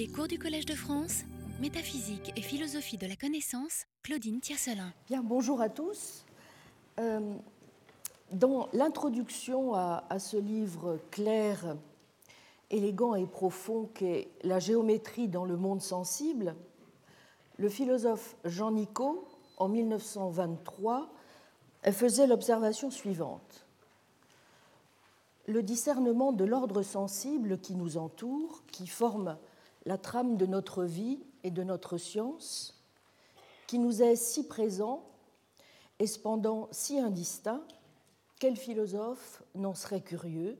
Les cours du Collège de France, métaphysique et philosophie de la connaissance, Claudine Tiercelin. Bien, bonjour à tous. Euh, dans l'introduction à, à, ce livre clair, élégant et profond qu'est La géométrie dans le monde sensible, le philosophe Jean Nicot, en 1923, faisait l'observation suivante. Le discernement de l'ordre sensible qui nous entoure, qui forme la trame de notre vie et de notre science, qui nous est si présent et cependant si indistinct, quel philosophe n'en serait curieux,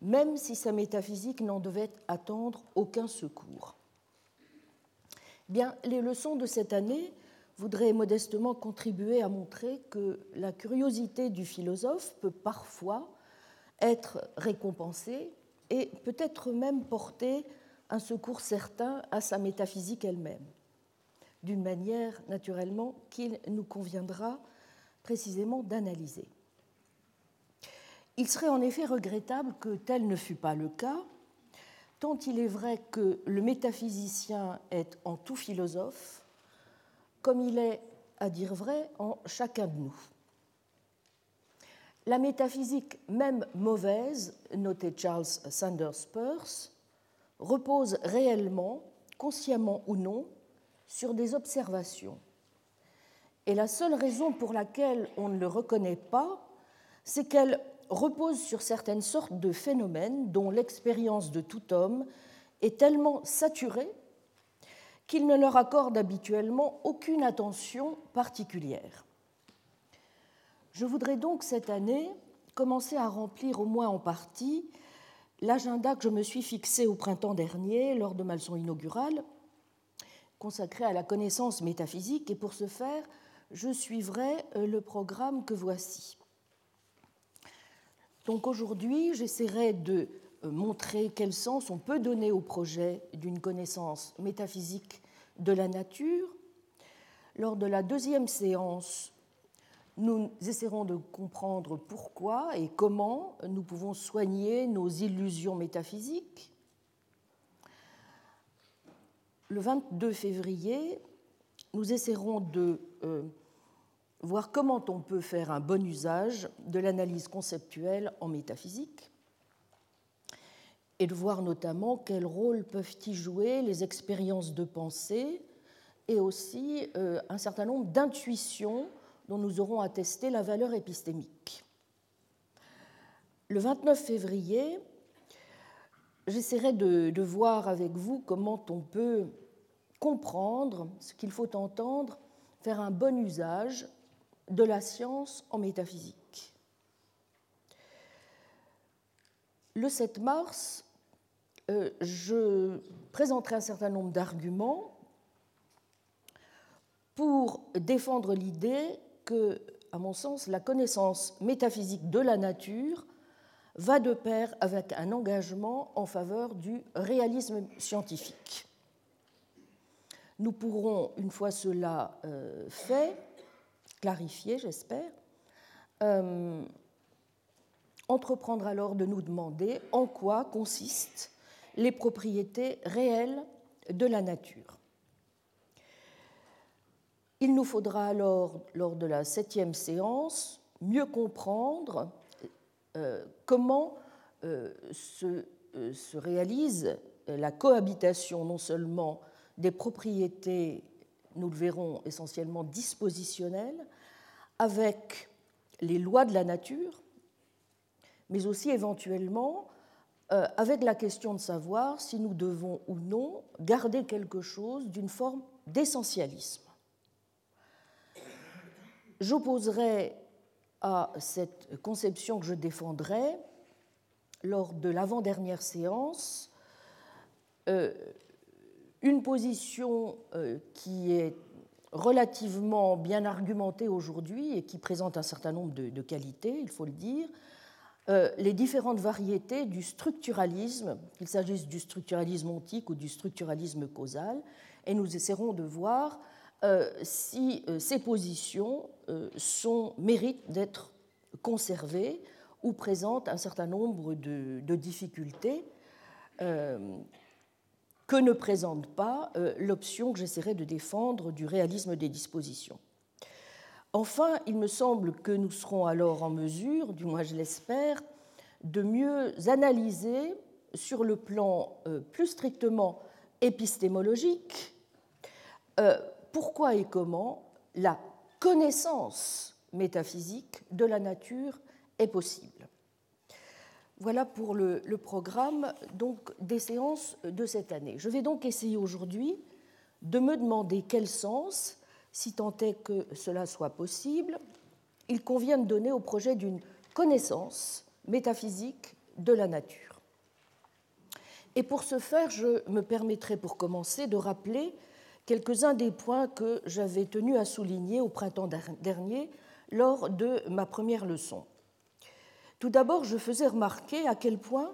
même si sa métaphysique n'en devait attendre aucun secours. Bien, les leçons de cette année voudraient modestement contribuer à montrer que la curiosité du philosophe peut parfois être récompensée et peut-être même porter un secours certain à sa métaphysique elle-même, d'une manière naturellement qu'il nous conviendra précisément d'analyser. Il serait en effet regrettable que tel ne fût pas le cas, tant il est vrai que le métaphysicien est en tout philosophe, comme il est, à dire vrai, en chacun de nous. La métaphysique, même mauvaise, notait Charles Sanders Peirce, repose réellement, consciemment ou non, sur des observations. Et la seule raison pour laquelle on ne le reconnaît pas, c'est qu'elle repose sur certaines sortes de phénomènes dont l'expérience de tout homme est tellement saturée qu'il ne leur accorde habituellement aucune attention particulière. Je voudrais donc cette année commencer à remplir au moins en partie l'agenda que je me suis fixé au printemps dernier lors de ma leçon inaugurale consacrée à la connaissance métaphysique et pour ce faire, je suivrai euh, le programme que voici. Donc aujourd'hui, j'essaierai de euh, montrer quel sens on peut donner au projet d'une connaissance métaphysique de la nature. Lors de la deuxième séance, nous essaierons de comprendre pourquoi et comment nous pouvons soigner nos illusions métaphysiques. Le 22 février, nous essaierons de euh, voir comment on peut faire un bon usage de l'analyse conceptuelle en métaphysique et de voir notamment quel rôle peuvent y jouer les expériences de pensée et aussi euh, un certain nombre d'intuitions dont nous aurons attesté la valeur épistémique. Le 29 février, j'essaierai de, voir avec vous comment on peut comprendre ce qu'il faut entendre, faire un bon usage de la science en métaphysique. Le 7 mars, euh, je présenterai un certain nombre d'arguments pour défendre l'idée à mon sens, la connaissance métaphysique de la nature va de pair avec un engagement en faveur du réalisme scientifique. Nous pourrons, une fois cela euh, fait, clarifié, j'espère, euh, entreprendre alors de nous demander en quoi consistent les propriétés réelles de la nature. Il nous faudra alors, lors de la septième séance, mieux comprendre euh, comment euh, euh, se, réalise la cohabitation non seulement des propriétés, nous le verrons essentiellement dispositionnelles, avec les lois de la nature, mais aussi éventuellement avec la question de savoir si nous devons ou non garder quelque chose d'une forme d'essentialisme j'opposerai à cette conception que je défendrai lors de l'avant-dernière séance euh, une position euh, qui est relativement bien argumentée aujourd'hui et qui présente un certain nombre de, qualités, il faut le dire, euh, les différentes variétés du structuralisme, qu'il s'agisse du structuralisme ontique ou du structuralisme causal, et nous essaierons de voir si euh, ces positions euh, méritent d'être conservées ou présentent un certain nombre de, difficultés que ne présente pas euh, l'option que j'essaierai de défendre du réalisme des dispositions. Enfin, il me semble que nous serons alors en mesure, du moins je l'espère, de mieux analyser sur le plan euh, plus strictement épistémologique euh, pourquoi et comment la connaissance métaphysique de la nature est possible. Voilà pour le, programme donc, des séances de cette année. Je vais donc essayer aujourd'hui de me demander quel sens, si tant est que cela soit possible, il convient de donner au projet d'une connaissance métaphysique de la nature. Et pour ce faire, je me permettrai pour commencer de rappeler quelques-uns des points que j'avais tenu à souligner au printemps dernier lors de ma première leçon. Tout d'abord, je faisais remarquer à quel point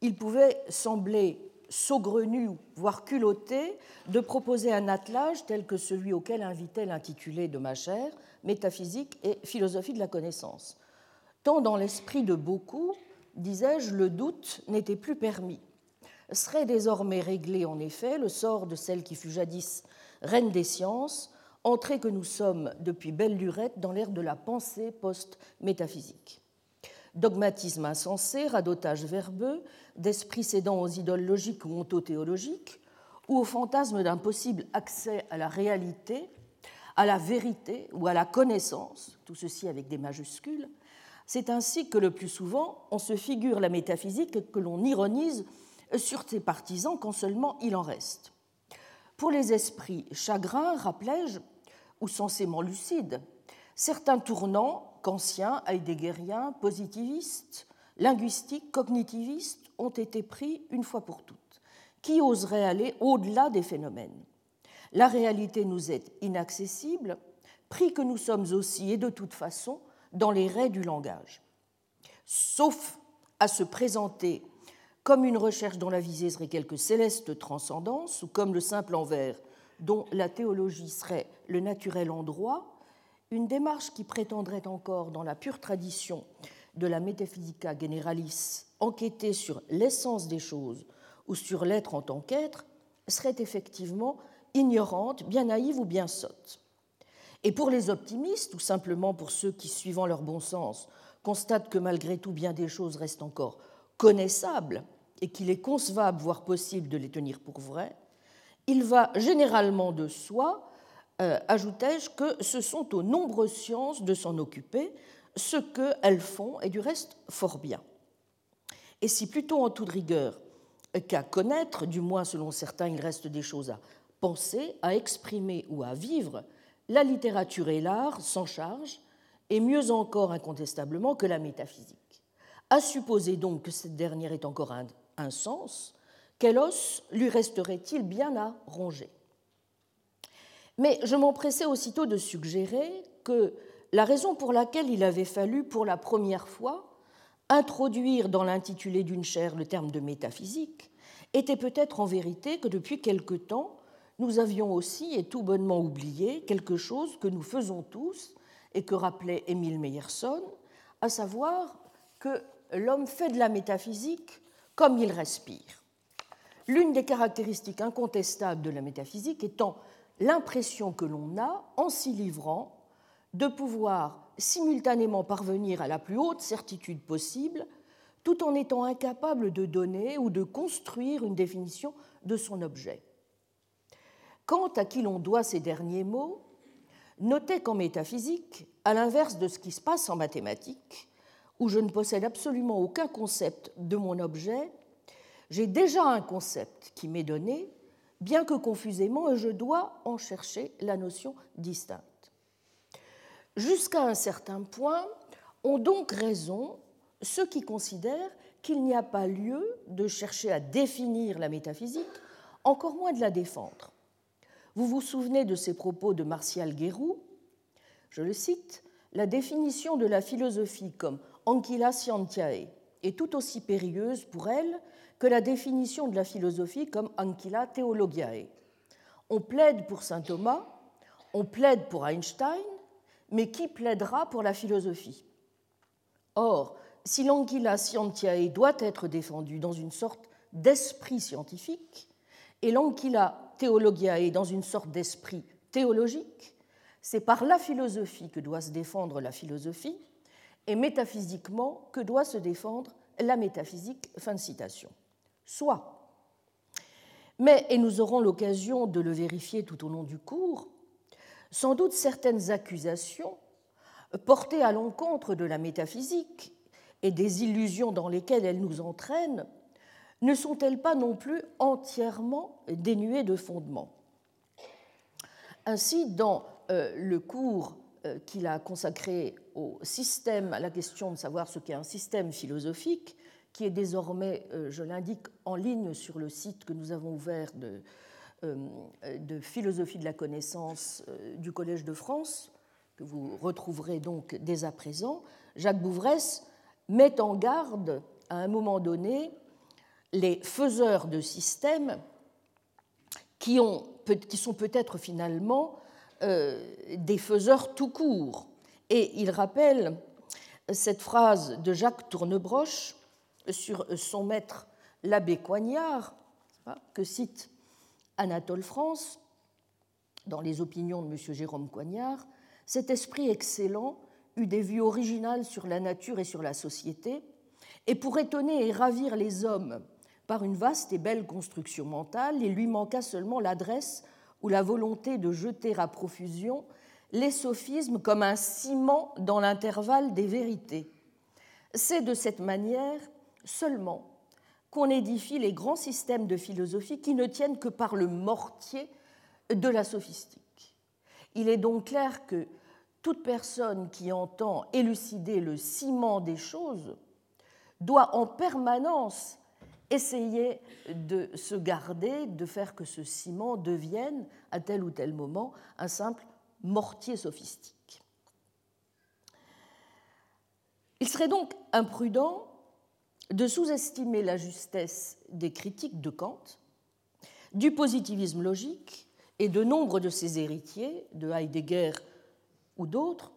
il pouvait sembler saugrenu, voire culotté, de proposer un attelage tel que celui auquel invitait l'intitulé de ma chaire, Métaphysique et philosophie de la connaissance. Tant dans l'esprit de beaucoup, disais-je, le doute n'était plus permis. Serait désormais réglé, en effet, le sort de celle qui fut jadis reine des sciences, entrée que nous sommes depuis belle lurette dans l'ère de la pensée post-métaphysique. Dogmatisme insensé, radotage verbeux, d'esprit cédant aux idoles logiques ou ontothéologiques, ou au fantasme d'un possible accès à la réalité, à la vérité ou à la connaissance, tout ceci avec des majuscules, c'est ainsi que le plus souvent on se figure la métaphysique que l'on ironise sur ses partisans quand seulement il en reste. Pour les esprits chagrins, rappelais-je, ou censément lucides, certains tournants qu'anciens, heideggeriens, positivistes, linguistiques, cognitivistes ont été pris une fois pour toutes. Qui oserait aller au-delà des phénomènes? La réalité nous est inaccessible, pris que nous sommes aussi et de toute façon dans les raies du langage. Sauf à se présenter comme une recherche dont la visée serait quelque céleste transcendance, ou comme le simple envers dont la théologie serait le naturel endroit, une démarche qui prétendrait encore, dans la pure tradition de la Metaphysica Generalis, enquêter sur l'essence des choses ou sur l'être en tant qu'être, serait effectivement ignorante, bien naïve ou bien sotte. Et pour les optimistes, ou simplement pour ceux qui, suivant leur bon sens, constatent que malgré tout bien des choses restent encore connaissables et qu'il est concevable, voire possible, de les tenir pour vraies, il va généralement de soi euh, ajoutai-je, que ce sont aux nombreuses sciences de s'en occuper, ce qu'elles font, et du reste fort bien. Et si plutôt en toute rigueur qu'à connaître, du moins selon certains, il reste des choses à penser, à exprimer ou à vivre, la littérature et l'art s'en chargent, et mieux encore incontestablement que la métaphysique. À supposer donc que cette dernière ait encore un, sens, quel os lui resterait-il bien à ronger. Mais je m'empressais aussitôt de suggérer que la raison pour laquelle il avait fallu pour la première fois introduire dans l'intitulé d'une chaire le terme de métaphysique était peut-être en vérité que depuis quelque temps, nous avions aussi et tout bonnement oublié quelque chose que nous faisons tous et que rappelait Émile Meyerson, à savoir que l'homme fait de la métaphysique comme il respire. L'une des caractéristiques incontestables de la métaphysique étant l'impression que l'on a, en s'y livrant, de pouvoir simultanément parvenir à la plus haute certitude possible, tout en étant incapable de donner ou de construire une définition de son objet. Quant à qui l'on doit ces derniers mots, notez qu'en métaphysique, à l'inverse de ce qui se passe en mathématiques, où je ne possède absolument aucun concept de mon objet, j'ai déjà un concept qui m'est donné bien que confusément, et je dois en chercher la notion distincte. Jusqu'à un certain point, ont donc raison ceux qui considèrent qu'il n'y a pas lieu de chercher à définir la métaphysique, encore moins de la défendre. Vous vous souvenez de ces propos de Martial Guérou Je le cite La définition de la philosophie comme ancilla scientiae est tout aussi périlleuse pour elle que la définition de la philosophie comme ancilla theologiae. On plaide pour saint Thomas, on plaide pour Einstein, mais qui plaidera pour la philosophie? Or, si l'anquilla scientiae doit être défendue dans une sorte d'esprit scientifique, Et l'anquila théologiae dans une sorte d'esprit théologique, c'est par la philosophie que doit se défendre la philosophie, et métaphysiquement que doit se défendre la métaphysique? Fin de citation. Soit. Mais, et nous aurons l'occasion de le vérifier tout au long du cours, sans doute certaines accusations portées à l'encontre de la métaphysique et des illusions dans lesquelles elle nous entraîne ne sont-elles pas non plus entièrement dénuées de fondement? Ainsi, dans euh, le cours euh, qu'il a consacré au système, à la question de savoir ce qu'est un système philosophique, qui est désormais, euh, je l'indique, en ligne sur le site que nous avons ouvert de, de philosophie de la connaissance du Collège de France, que vous retrouverez donc dès à présent, Jacques Bouvresse met en garde à un moment donné les faiseurs de systèmes qui, ont, qui sont peut-être finalement euh, des faiseurs tout court. Et il rappelle cette phrase de Jacques Tournebroche sur son maître l'abbé Coignard, que cite Anatole France dans les opinions de M. Jérôme Coignard, cet esprit excellent eut des vues originales sur la nature et sur la société, et pour étonner et ravir les hommes par une vaste et belle construction mentale, il lui manqua seulement l'adresse ou la volonté de jeter à profusion les sophismes comme un ciment dans l'intervalle des vérités. C'est de cette manière seulement qu'on édifie les grands systèmes de philosophie qui ne tiennent que par le mortier de la sophistique. Il est donc clair que toute personne qui entend élucider le ciment des choses doit en permanence essayer de se garder, de faire que ce ciment devienne, à tel ou tel moment, un simple mortier sophistique. Il serait donc imprudent de sous-estimer la justesse des critiques de Kant, du positivisme logique et de nombre de ses héritiers, de Heidegger ou d'autres,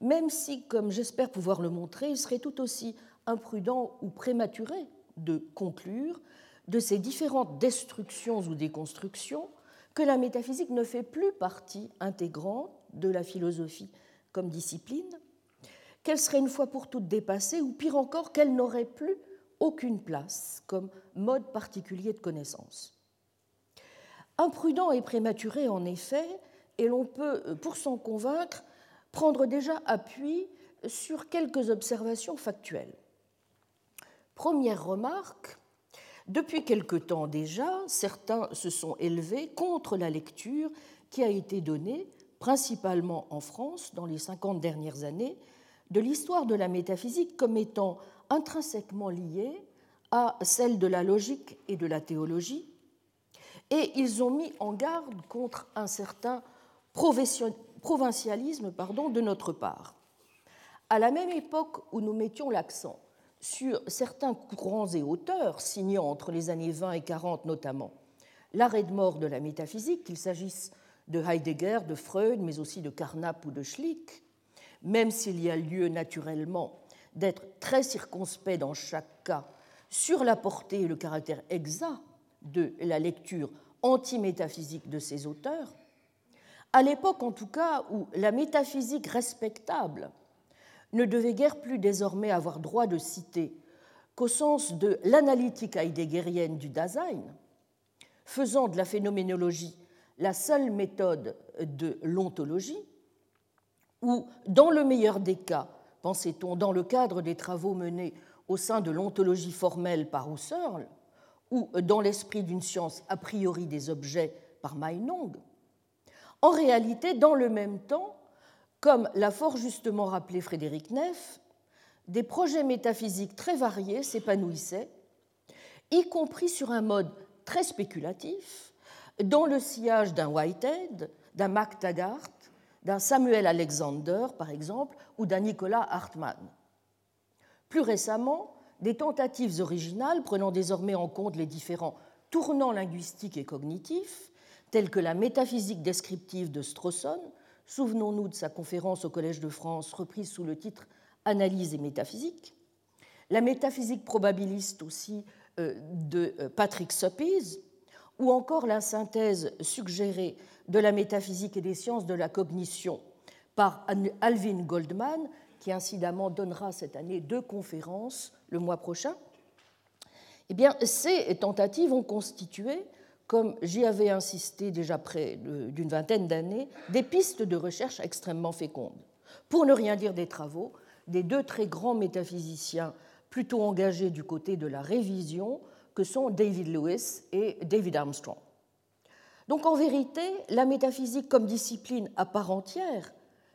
même si, comme j'espère pouvoir le montrer, il serait tout aussi imprudent ou prématuré de conclure de ces différentes destructions ou déconstructions que la métaphysique ne fait plus partie intégrante de la philosophie comme discipline, qu'elle serait une fois pour toutes dépassée, ou pire encore, qu'elle n'aurait plus aucune place comme mode particulier de connaissance. Imprudent et prématuré, en effet, et l'on peut, pour s'en convaincre, prendre déjà appui sur quelques observations factuelles. Première remarque, depuis quelque temps déjà, certains se sont élevés contre la lecture qui a été donnée, principalement en France, dans les 50 dernières années, de l'histoire de la métaphysique comme étant intrinsèquement liée à celle de la logique et de la théologie, et ils ont mis en garde contre un certain provincialisme de notre part. À la même époque où nous mettions l'accent sur certains courants et auteurs signant entre les années 20 et 40 notamment. L'arrêt de mort de la métaphysique, qu'il s'agisse de Heidegger, de Freud, mais aussi de Carnap ou de Schlick, même s'il y a lieu naturellement d'être très circonspect dans chaque cas sur la portée et le caractère exact de la lecture anti-métaphysique de ces auteurs, à l'époque en tout cas où la métaphysique respectable ne devait guère plus désormais avoir droit de citer qu'au sens de l'analytique heideggerienne du Dasein, faisant de la phénoménologie la seule méthode de l'ontologie, ou, dans le meilleur des cas, pensait-on, dans le cadre des travaux menés au sein de l'ontologie formelle par Husserl, ou dans l'esprit d'une science a priori des objets par Meinong, en réalité, dans le même temps, comme l'a fort justement rappelé Frédéric Neff, des projets métaphysiques très variés s'épanouissaient, y compris sur un mode très spéculatif, dans le sillage d'un Whitehead, d'un Mac Taggart, d'un Samuel Alexander, par exemple, ou d'un Nicolas Hartmann. Plus récemment, des tentatives originales prenant désormais en compte les différents tournants linguistiques et cognitifs, tels que la métaphysique descriptive de Strawson Souvenons-nous de sa conférence au Collège de France, reprise sous le titre Analyse et métaphysique. La métaphysique probabiliste aussi euh, de euh, Patrick Suppes, ou encore la synthèse suggérée de la métaphysique et des sciences de la cognition par Alvin Goldman, qui incidemment donnera cette année deux conférences le mois prochain, eh ces tentatives ont constitué, comme j'y avais insisté déjà près d'une vingtaine d'années, des pistes de recherche extrêmement fécondes. Pour ne rien dire des travaux des deux très grands métaphysiciens plutôt engagés du côté de la révision, que sont David Lewis et David Armstrong. Donc en vérité, la métaphysique comme discipline à part entière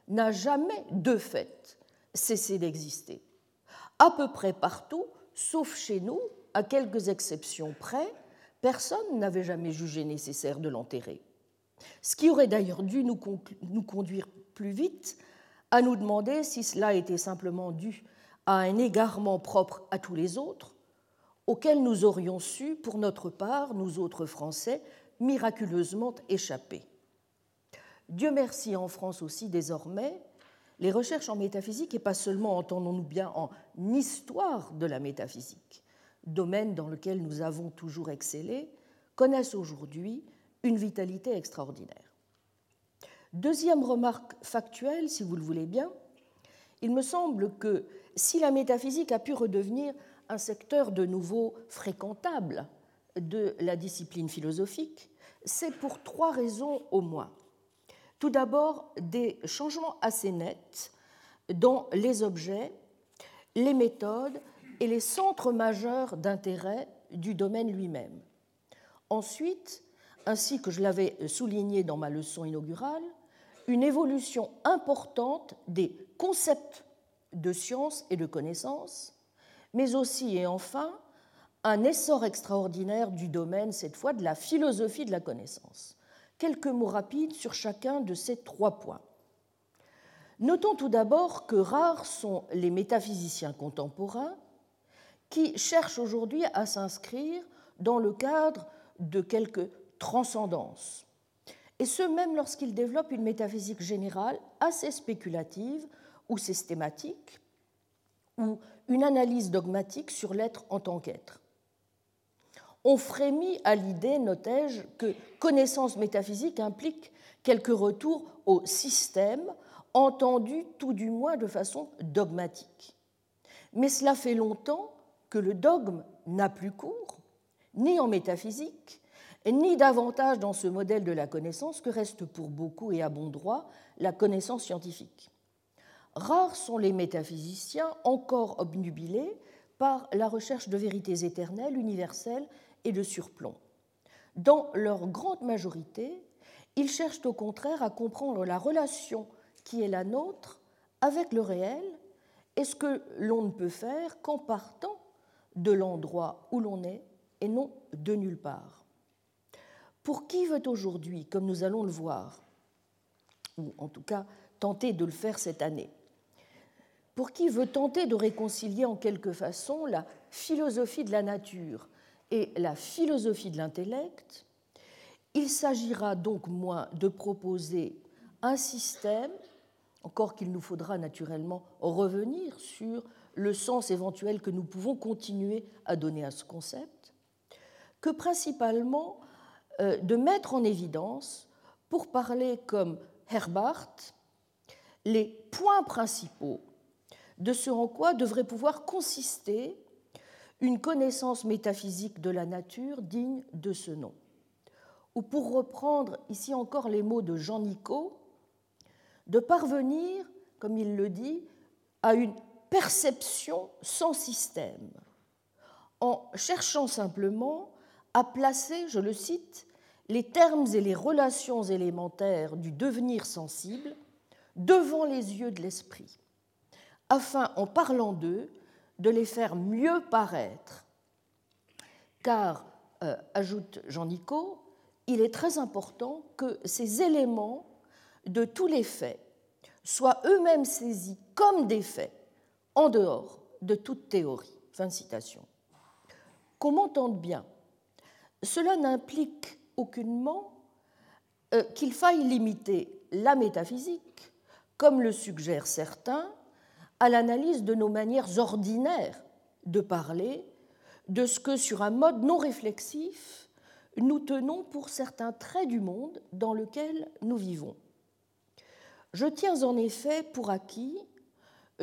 n'a jamais, de fait, cessé d'exister. À peu près partout, sauf chez nous, à quelques exceptions près, personne n'avait jamais jugé nécessaire de l'enterrer. Ce qui aurait d'ailleurs dû nous, conduire plus vite à nous demander si cela était simplement dû à un égarement propre à tous les autres, auquel nous aurions su, pour notre part, nous autres Français, miraculeusement échapper. Dieu merci, en France aussi désormais, les recherches en métaphysique, et pas seulement, entendons-nous bien, en histoire de la métaphysique, domaine dans lequel nous avons toujours excellé, connaissent aujourd'hui une vitalité extraordinaire. Deuxième remarque factuelle, si vous le voulez bien, il me semble que si la métaphysique a pu redevenir un secteur de nouveau fréquentable de la discipline philosophique, c'est pour trois raisons au moins. Tout d'abord, des changements assez nets dans les objets, les méthodes et les centres majeurs d'intérêt du domaine lui-même. Ensuite, ainsi que je l'avais souligné dans ma leçon inaugurale, une évolution importante des concepts de science et de connaissance, mais aussi et enfin un essor extraordinaire du domaine, cette fois de la philosophie de la connaissance. Quelques mots rapides sur chacun de ces trois points. Notons tout d'abord que rares sont les métaphysiciens contemporains qui cherchent aujourd'hui à s'inscrire dans le cadre de quelque transcendance, et ce même lorsqu'ils développent une métaphysique générale assez spéculative ou systématique, ou une analyse dogmatique sur l'être en tant qu'être. On frémit à l'idée, notais-je, que connaissance métaphysique implique quelque retour au système, entendu tout du moins de façon dogmatique. Mais cela fait longtemps que le dogme n'a plus cours, ni en métaphysique, ni davantage dans ce modèle de la connaissance que reste pour beaucoup et à bon droit la connaissance scientifique. Rares sont les métaphysiciens encore obnubilés par la recherche de vérités éternelles, universelles et de surplomb. Dans leur grande majorité, ils cherchent au contraire à comprendre la relation qui est la nôtre avec le réel et ce que l'on ne peut faire qu'en partant de l'endroit où l'on est et non de nulle part. Pour qui veut aujourd'hui, comme nous allons le voir, ou en tout cas tenter de le faire cette année, pour qui veut tenter de réconcilier en quelque façon la philosophie de la nature et la philosophie de l'intellect, il s'agira donc moins de proposer un système, encore qu'il nous faudra naturellement revenir sur le sens éventuel que nous pouvons continuer à donner à ce concept, que principalement euh, de mettre en évidence, pour parler comme Herbart, les points principaux de ce en quoi devrait pouvoir consister une connaissance métaphysique de la nature digne de ce nom. Ou pour reprendre ici encore les mots de Jean Nicot, de parvenir, comme il le dit, à une perception sans système, en cherchant simplement à placer, je le cite, les termes et les relations élémentaires du devenir sensible devant les yeux de l'esprit, afin, en parlant d'eux, de les faire mieux paraître. Car, euh, ajoute Jean Nicot, il est très important que ces éléments de tous les faits soient eux-mêmes saisis comme des faits en dehors de toute théorie. Fin de citation. Qu'on m'entende bien, cela n'implique aucunement euh, qu'il faille limiter la métaphysique, comme le suggèrent certains, à l'analyse de nos manières ordinaires de parler, de ce que sur un mode non réflexif, nous tenons pour certains traits du monde dans lequel nous vivons. Je tiens en effet pour acquis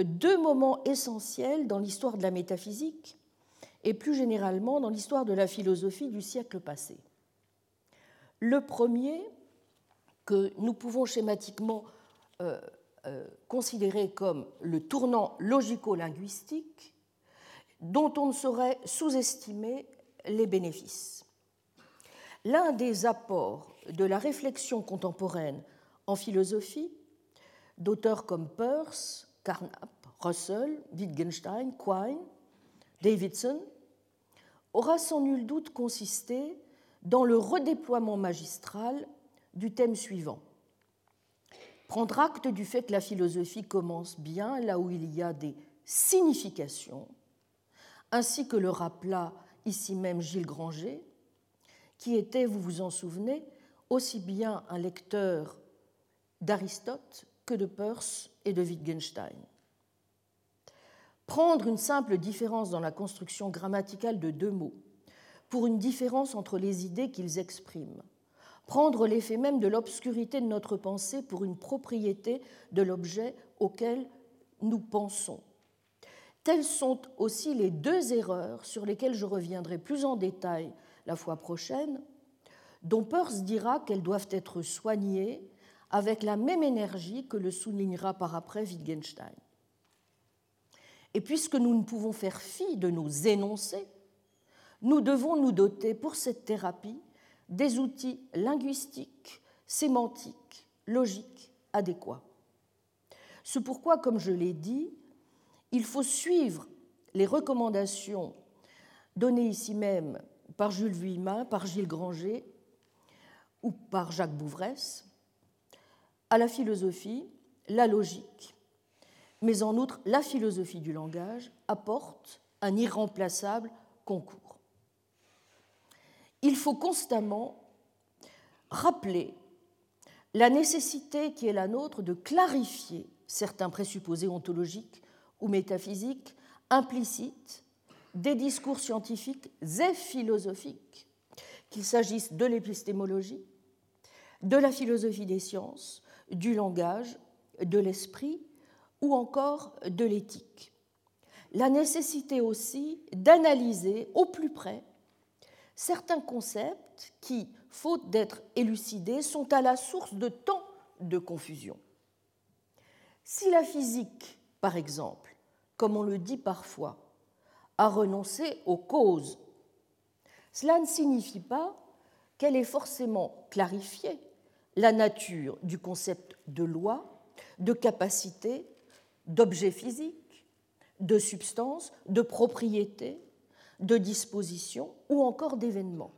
deux moments essentiels dans l'histoire de la métaphysique et plus généralement dans l'histoire de la philosophie du siècle passé. Le premier, que nous pouvons schématiquement euh, euh, considérer comme le tournant logico-linguistique, dont on ne saurait sous-estimer les bénéfices. L'un des apports de la réflexion contemporaine en philosophie, d'auteurs comme Peirce, Carnap, Russell, Wittgenstein, Quine, Davidson, aura sans nul doute consisté dans le redéploiement magistral du thème suivant. Prendre acte du fait que la philosophie commence bien là où il y a des significations, ainsi que le rappela ici même Gilles Granger, qui était, vous vous en souvenez, aussi bien un lecteur d'Aristote que de Peirce et de Wittgenstein. Prendre une simple différence dans la construction grammaticale de deux mots pour une différence entre les idées qu'ils expriment, prendre l'effet même de l'obscurité de notre pensée pour une propriété de l'objet auquel nous pensons. Telles sont aussi les deux erreurs sur lesquelles je reviendrai plus en détail la fois prochaine, dont Peirce dira qu'elles doivent être soignées avec la même énergie que le soulignera par après Wittgenstein. Et puisque nous ne pouvons faire fi de nos énoncés, nous devons nous doter pour cette thérapie des outils linguistiques, sémantiques, logiques adéquats. C'est pourquoi, comme je l'ai dit, il faut suivre les recommandations données ici même par Jules Vuillemin, par Gilles Granger ou par Jacques Bouvresse à la philosophie, la logique, mais en outre la philosophie du langage apporte un irremplaçable concours. Il faut constamment rappeler la nécessité qui est la nôtre de clarifier certains présupposés ontologiques ou métaphysiques implicites des discours scientifiques et philosophiques, qu'il s'agisse de l'épistémologie, de la philosophie des sciences, du langage, de l'esprit ou encore de l'éthique. La nécessité aussi d'analyser au plus près certains concepts qui, faute d'être élucidés, sont à la source de tant de confusion. Si la physique, par exemple, comme on le dit parfois, a renoncé aux causes, cela ne signifie pas qu'elle ait forcément clarifié la nature du concept de loi, de capacité, d'objet physique, de substance, de propriété, de dispositions ou encore d'événements.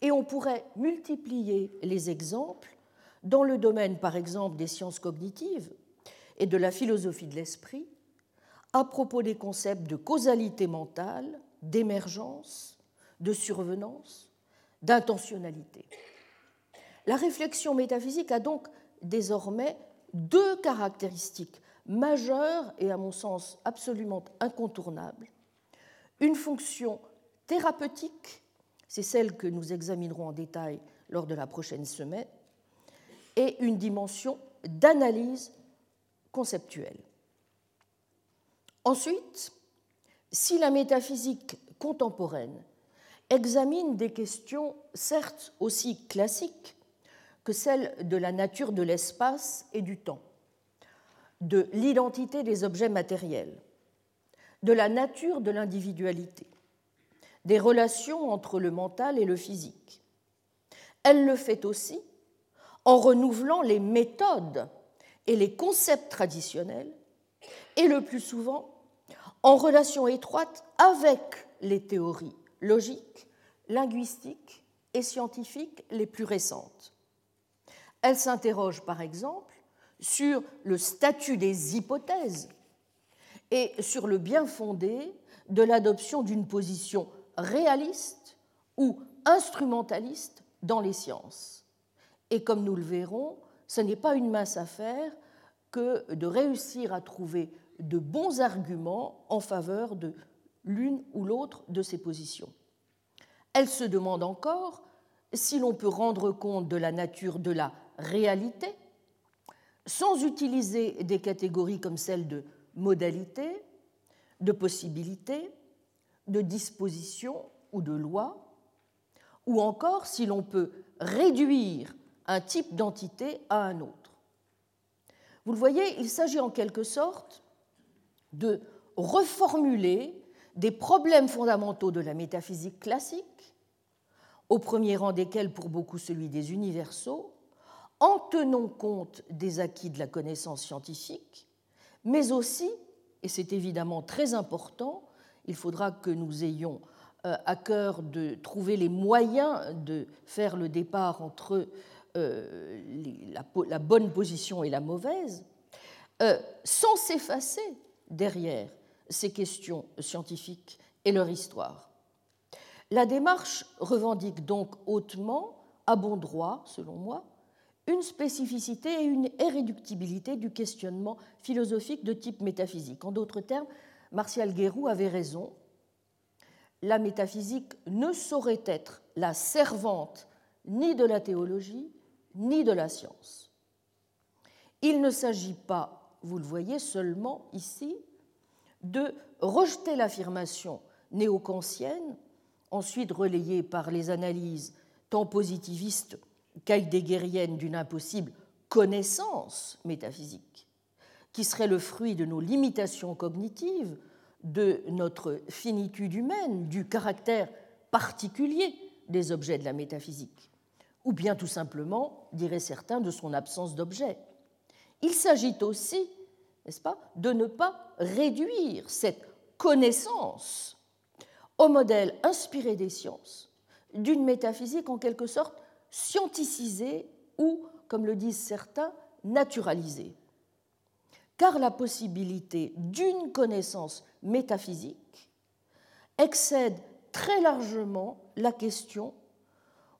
Et on pourrait multiplier les exemples dans le domaine, par exemple, des sciences cognitives et de la philosophie de l'esprit, à propos des concepts de causalité mentale, d'émergence, de survenance, d'intentionnalité. La réflexion métaphysique a donc désormais deux caractéristiques majeures et à mon sens absolument incontournables une fonction thérapeutique, c'est celle que nous examinerons en détail lors de la prochaine semaine, et une dimension d'analyse conceptuelle. Ensuite, si la métaphysique contemporaine examine des questions certes aussi classiques que celles de la nature de l'espace et du temps, de l'identité des objets matériels, de la nature de l'individualité, des relations entre le mental et le physique. Elle le fait aussi en renouvelant les méthodes et les concepts traditionnels, et le plus souvent en relation étroite avec les théories logiques, linguistiques et scientifiques les plus récentes. Elle s'interroge par exemple sur le statut des hypothèses et sur le bien fondé de l'adoption d'une position réaliste ou instrumentaliste dans les sciences. Et comme nous le verrons, ce n'est pas une mince affaire que de réussir à trouver de bons arguments en faveur de l'une ou l'autre de ces positions. Elle se demande encore si l'on peut rendre compte de la nature de la réalité, sans utiliser des catégories comme celles de modalité, de possibilité, de disposition ou de loi, ou encore si l'on peut réduire un type d'entité à un autre. Vous le voyez, il s'agit en quelque sorte de reformuler des problèmes fondamentaux de la métaphysique classique, au premier rang desquels pour beaucoup celui des universaux, en tenant compte des acquis de la connaissance scientifique, mais aussi, et c'est évidemment très important, il faudra que nous ayons euh, à cœur de trouver les moyens de faire le départ entre euh, la, bonne position et la mauvaise, euh, sans s'effacer derrière ces questions scientifiques et leur histoire. La démarche revendique donc hautement, à bon droit, selon moi, une spécificité et une irréductibilité du questionnement philosophique de type métaphysique. En d'autres termes, Martial Guérou avait raison. La métaphysique ne saurait être la servante ni de la théologie, ni de la science. Il ne s'agit pas, vous le voyez seulement ici, de rejeter l'affirmation néo-kantienne, ensuite relayée par les analyses tant positivistes qu'heidegeriennes d'une impossible connaissance métaphysique, qui serait le fruit de nos limitations cognitives, de notre finitude humaine, du caractère particulier des objets de la métaphysique ou bien tout simplement, diraient certains, de son absence d'objet. Il s'agit aussi, n'est-ce pas, de ne pas réduire cette connaissance au modèle inspiré des sciences d'une métaphysique en quelque sorte scienticisée ou, comme le disent certains, naturalisée. Car la possibilité d'une connaissance métaphysique excède très largement la question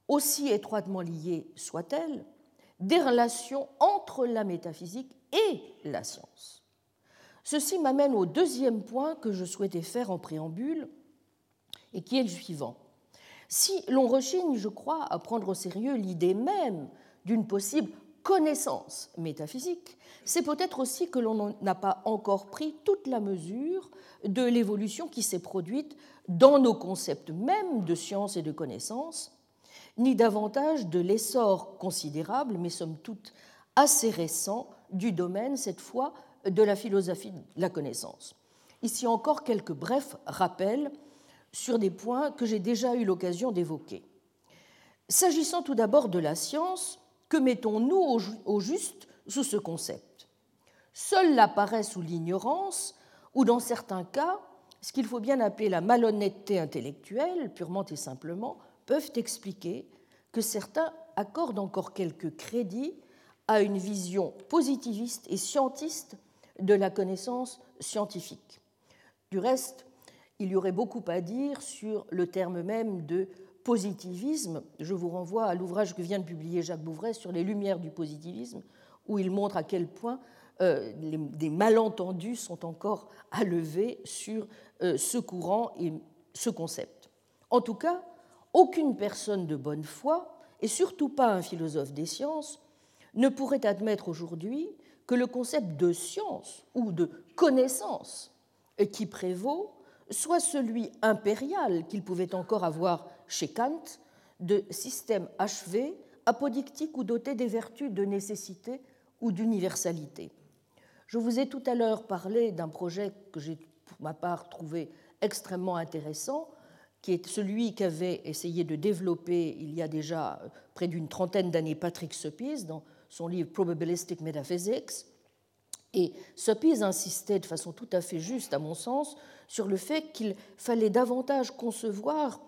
aussi étroitement liées soient-elles, des relations entre la métaphysique et la science. Ceci m'amène au deuxième point que je souhaitais faire en préambule et qui est le suivant. Si l'on rechigne, je crois, à prendre au sérieux l'idée même d'une possible connaissance métaphysique, c'est peut-être aussi que l'on n'a pas encore pris toute la mesure de l'évolution qui s'est produite dans nos concepts mêmes de science et de connaissance, ni davantage de l'essor considérable, mais somme toute assez récent, du domaine, cette fois, de la philosophie de la connaissance. Ici encore quelques brefs rappels sur des points que j'ai déjà eu l'occasion d'évoquer. S'agissant tout d'abord de la science, que mettons-nous au juste sous ce concept? Seule la paresse ou l'ignorance, ou dans certains cas, ce qu'il faut bien appeler la malhonnêteté intellectuelle, purement et simplement, peuvent expliquer que certains accordent encore quelques crédits à une vision positiviste et scientiste de la connaissance scientifique. Du reste, il y aurait beaucoup à dire sur le terme même de positivisme. Je vous renvoie à l'ouvrage que vient de publier Jacques Bouvray sur les lumières du positivisme, où il montre à quel point euh, des malentendus sont encore à lever sur euh, ce courant et ce concept. En tout cas, aucune personne de bonne foi, et surtout pas un philosophe des sciences, ne pourrait admettre aujourd'hui que le concept de science ou de connaissance qui prévaut soit celui impérial qu'il pouvait encore avoir chez Kant de système achevé, apodictique ou doté des vertus de nécessité ou d'universalité. Je vous ai tout à l'heure parlé d'un projet que j'ai pour ma part trouvé extrêmement intéressant, qui est celui qu'avait essayé de développer il y a déjà près d'une trentaine d'années Patrick Suppies dans son livre Probabilistic Metaphysics. Et Suppies insistait de façon tout à fait juste, à mon sens, sur le fait qu'il fallait davantage concevoir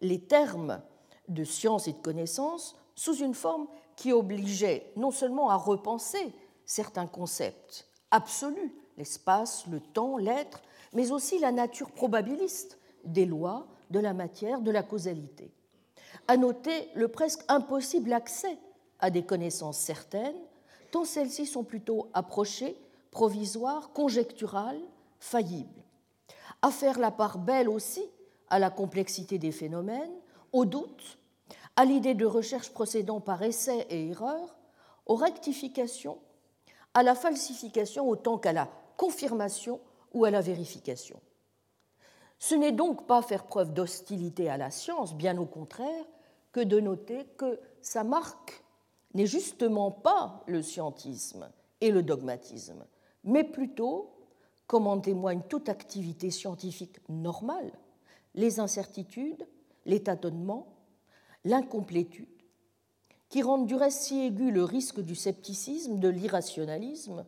les termes de science et de connaissance sous une forme qui obligeait non seulement à repenser certains concepts absolus, l'espace, le temps, l'être, mais aussi la nature probabiliste des lois, de la matière, de la causalité. À noter le presque impossible accès à des connaissances certaines, tant celles-ci sont plutôt approchées, provisoires, conjecturales, faillibles. À faire la part belle aussi à la complexité des phénomènes, au doute, à l'idée de recherche procédant par essai et erreur, aux rectifications, à la falsification autant qu'à la confirmation ou à la vérification. Ce n'est donc pas faire preuve d'hostilité à la science, bien au contraire, que de noter que sa marque n'est justement pas le scientisme et le dogmatisme, mais plutôt, comme en témoigne toute activité scientifique normale, les incertitudes, les tâtonnements, l'incomplétude, qui rendent du reste si aigu le risque du scepticisme, de l'irrationalisme,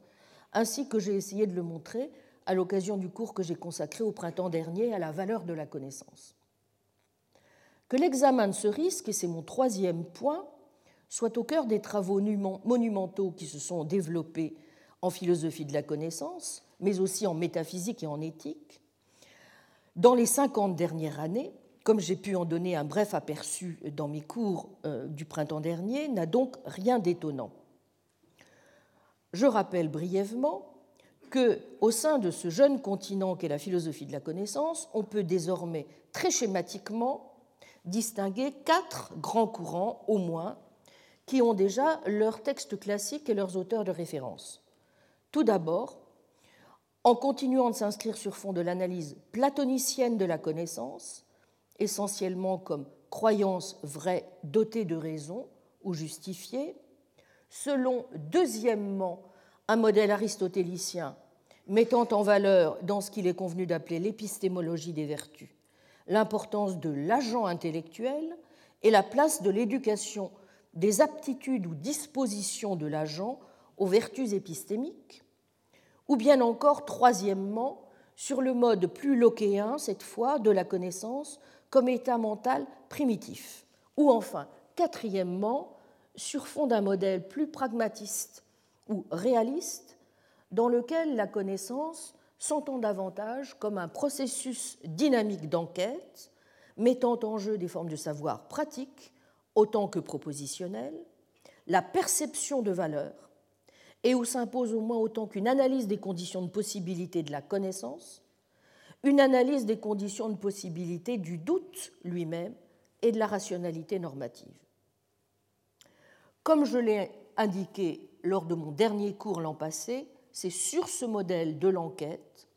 ainsi que j'ai essayé de le montrer à l'occasion du cours que j'ai consacré au printemps dernier à la valeur de la connaissance. Que l'examen de ce risque, et c'est mon troisième point, soit au cœur des travaux monumentaux qui se sont développés en philosophie de la connaissance, mais aussi en métaphysique et en éthique, dans les 50 dernières années, comme j'ai pu en donner un bref aperçu dans mes cours euh, du printemps dernier, n'a donc rien d'étonnant. Je rappelle brièvement que, au sein de ce jeune continent qu'est la philosophie de la connaissance, on peut désormais très schématiquement distinguer quatre grands courants au moins qui ont déjà leurs textes classiques et leurs auteurs de référence. Tout d'abord, en continuant de s'inscrire sur fond de l'analyse platonicienne de la connaissance, essentiellement comme croyance vraie dotée de raison ou justifiée, selon deuxièmement un modèle aristotélicien mettant en valeur dans ce qu'il est convenu d'appeler l'épistémologie des vertus l'importance de l'agent intellectuel et la place de l'éducation des aptitudes ou dispositions de l'agent aux vertus épistémiques, ou bien encore, troisièmement, sur le mode plus lochéen, cette fois, de la connaissance comme état mental primitif, ou enfin, quatrièmement, sur fond d'un modèle plus pragmatiste ou réaliste, dans lequel la connaissance s'entend davantage comme un processus dynamique d'enquête mettant en jeu des formes de savoir pratiques autant que propositionnelles, la perception de valeur, et où s'impose au moins autant qu'une analyse des conditions de possibilité de la connaissance, une analyse des conditions de possibilité du doute lui-même et de la rationalité normative. Comme je l'ai indiqué lors de mon dernier cours l'an passé, c'est sur ce modèle de l'enquête,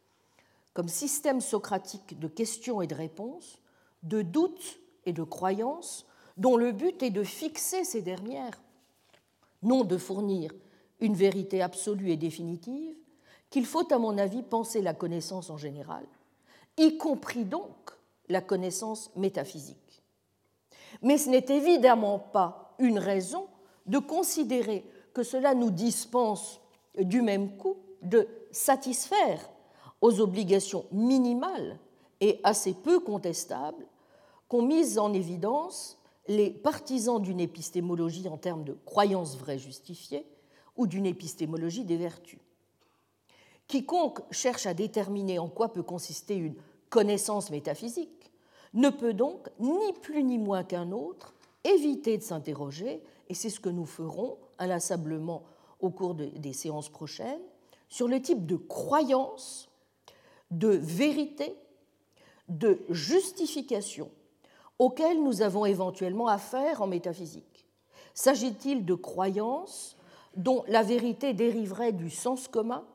comme système socratique de questions et de réponses, de doutes et de croyances, dont le but est de fixer ces dernières, non de fournir une vérité absolue et définitive, qu'il faut, à mon avis, penser la connaissance en général, y compris donc la connaissance métaphysique. Mais ce n'est évidemment pas une raison de considérer que cela nous dispense du même coup de satisfaire aux obligations minimales et assez peu contestables qu'ont mises en évidence les partisans d'une épistémologie en termes de croyances vraies justifiées ou d'une épistémologie des vertus. Quiconque cherche à déterminer en quoi peut consister une connaissance métaphysique ne peut donc, ni plus ni moins qu'un autre, éviter de s'interroger, et c'est ce que nous ferons inlassablement au cours des séances prochaines, sur le type de croyance, de vérité, de justification auxquelles nous avons éventuellement affaire en métaphysique. S'agit-il de croyances dont la vérité dériverait du sens commun,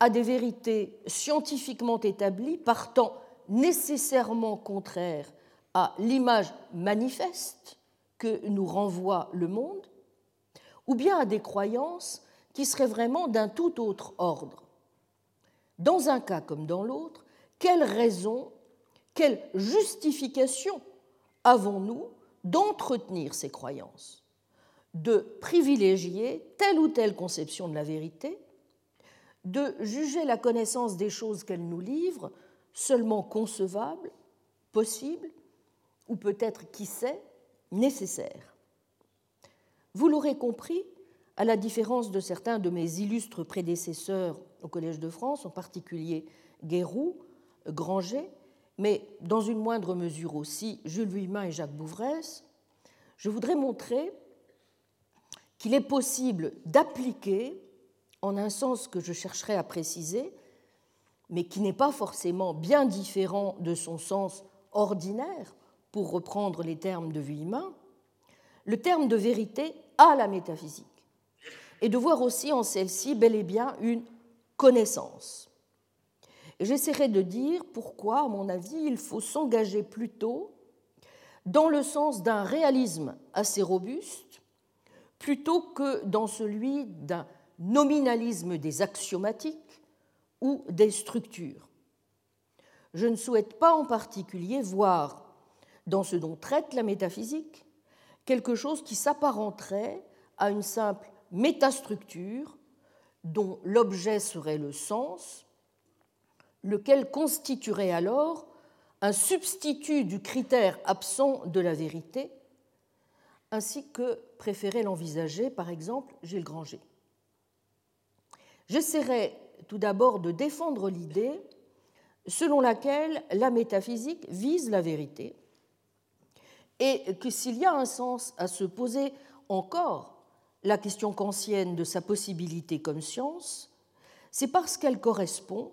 à des vérités scientifiquement établies partant nécessairement contraires à l'image manifeste que nous renvoie le monde, ou bien à des croyances qui seraient vraiment d'un tout autre ordre. Dans un cas comme dans l'autre, quelle raison, quelle justification avons-nous d'entretenir ces croyances, de privilégier telle ou telle conception de la vérité, de juger la connaissance des choses qu'elles nous livrent seulement concevable, possible, ou peut-être, qui sait, nécessaire vous l'aurez compris, à la différence de certains de mes illustres prédécesseurs au Collège de France, en particulier Guéroux, Granger, mais dans une moindre mesure aussi Jules Vuillemin et Jacques Bouvresse, je voudrais montrer qu'il est possible d'appliquer, en un sens que je chercherai à préciser, mais qui n'est pas forcément bien différent de son sens ordinaire, pour reprendre les termes de Vuillemin, le terme de vérité à la métaphysique, et de voir aussi en celle-ci bel et bien une connaissance. J'essaierai de dire pourquoi, à mon avis, il faut s'engager plutôt dans le sens d'un réalisme assez robuste, plutôt que dans celui d'un nominalisme des axiomatiques ou des structures. Je ne souhaite pas en particulier voir dans ce dont traite la métaphysique quelque chose qui s'apparenterait à une simple métastructure dont l'objet serait le sens, lequel constituerait alors un substitut du critère absent de la vérité, ainsi que préférait l'envisager par exemple Gilles Granger. J'essaierai tout d'abord de défendre l'idée selon laquelle la métaphysique vise la vérité et que s'il y a un sens à se poser encore la question kantienne de sa possibilité comme science, c'est parce qu'elle correspond,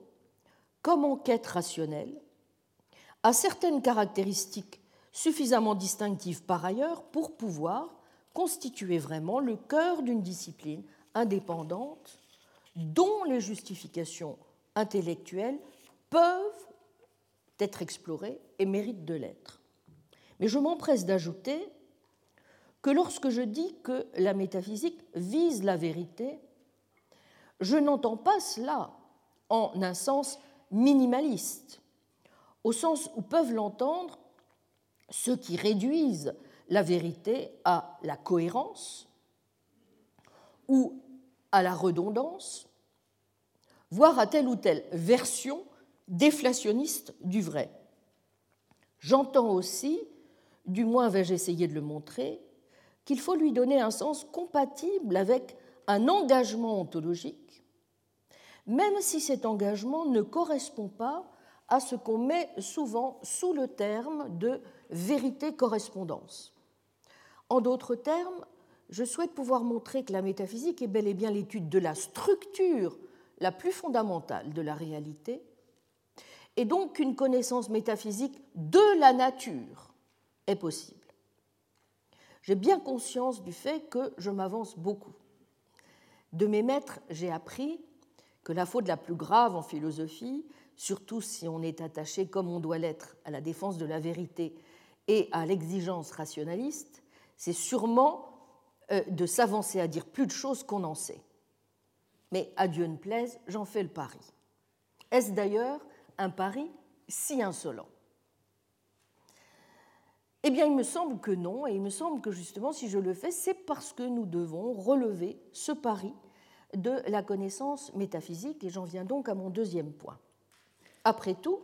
comme enquête rationnelle, à certaines caractéristiques suffisamment distinctives par ailleurs pour pouvoir constituer vraiment le cœur d'une discipline indépendante dont les justifications intellectuelles peuvent être explorées et méritent de l'être. Mais je m'empresse d'ajouter que lorsque je dis que la métaphysique vise la vérité, je n'entends pas cela en un sens minimaliste, au sens où peuvent l'entendre ceux qui réduisent la vérité à la cohérence ou à la redondance, voire à telle ou telle version déflationniste du vrai. J'entends aussi, du moins vais-je essayer de le montrer, qu'il faut lui donner un sens compatible avec un engagement ontologique, même si cet engagement ne correspond pas à ce qu'on met souvent sous le terme de vérité-correspondance. En d'autres termes, je souhaite pouvoir montrer que la métaphysique est bel et bien l'étude de la structure la plus fondamentale de la réalité, et donc qu'une connaissance métaphysique de la nature est possible. J'ai bien conscience du fait que je m'avance beaucoup. De mes maîtres, j'ai appris que la faute la plus grave en philosophie, surtout si on est attaché comme on doit l'être à la défense de la vérité et à l'exigence rationaliste, c'est sûrement euh, de s'avancer à dire plus de choses qu'on en sait. Mais à Dieu ne plaise, j'en fais le pari. Est-ce d'ailleurs un pari si insolent? Eh bien, il me semble que non, et il me semble que justement, si je le fais, c'est parce que nous devons relever ce pari de la connaissance métaphysique, et j'en viens donc à mon deuxième point. Après tout,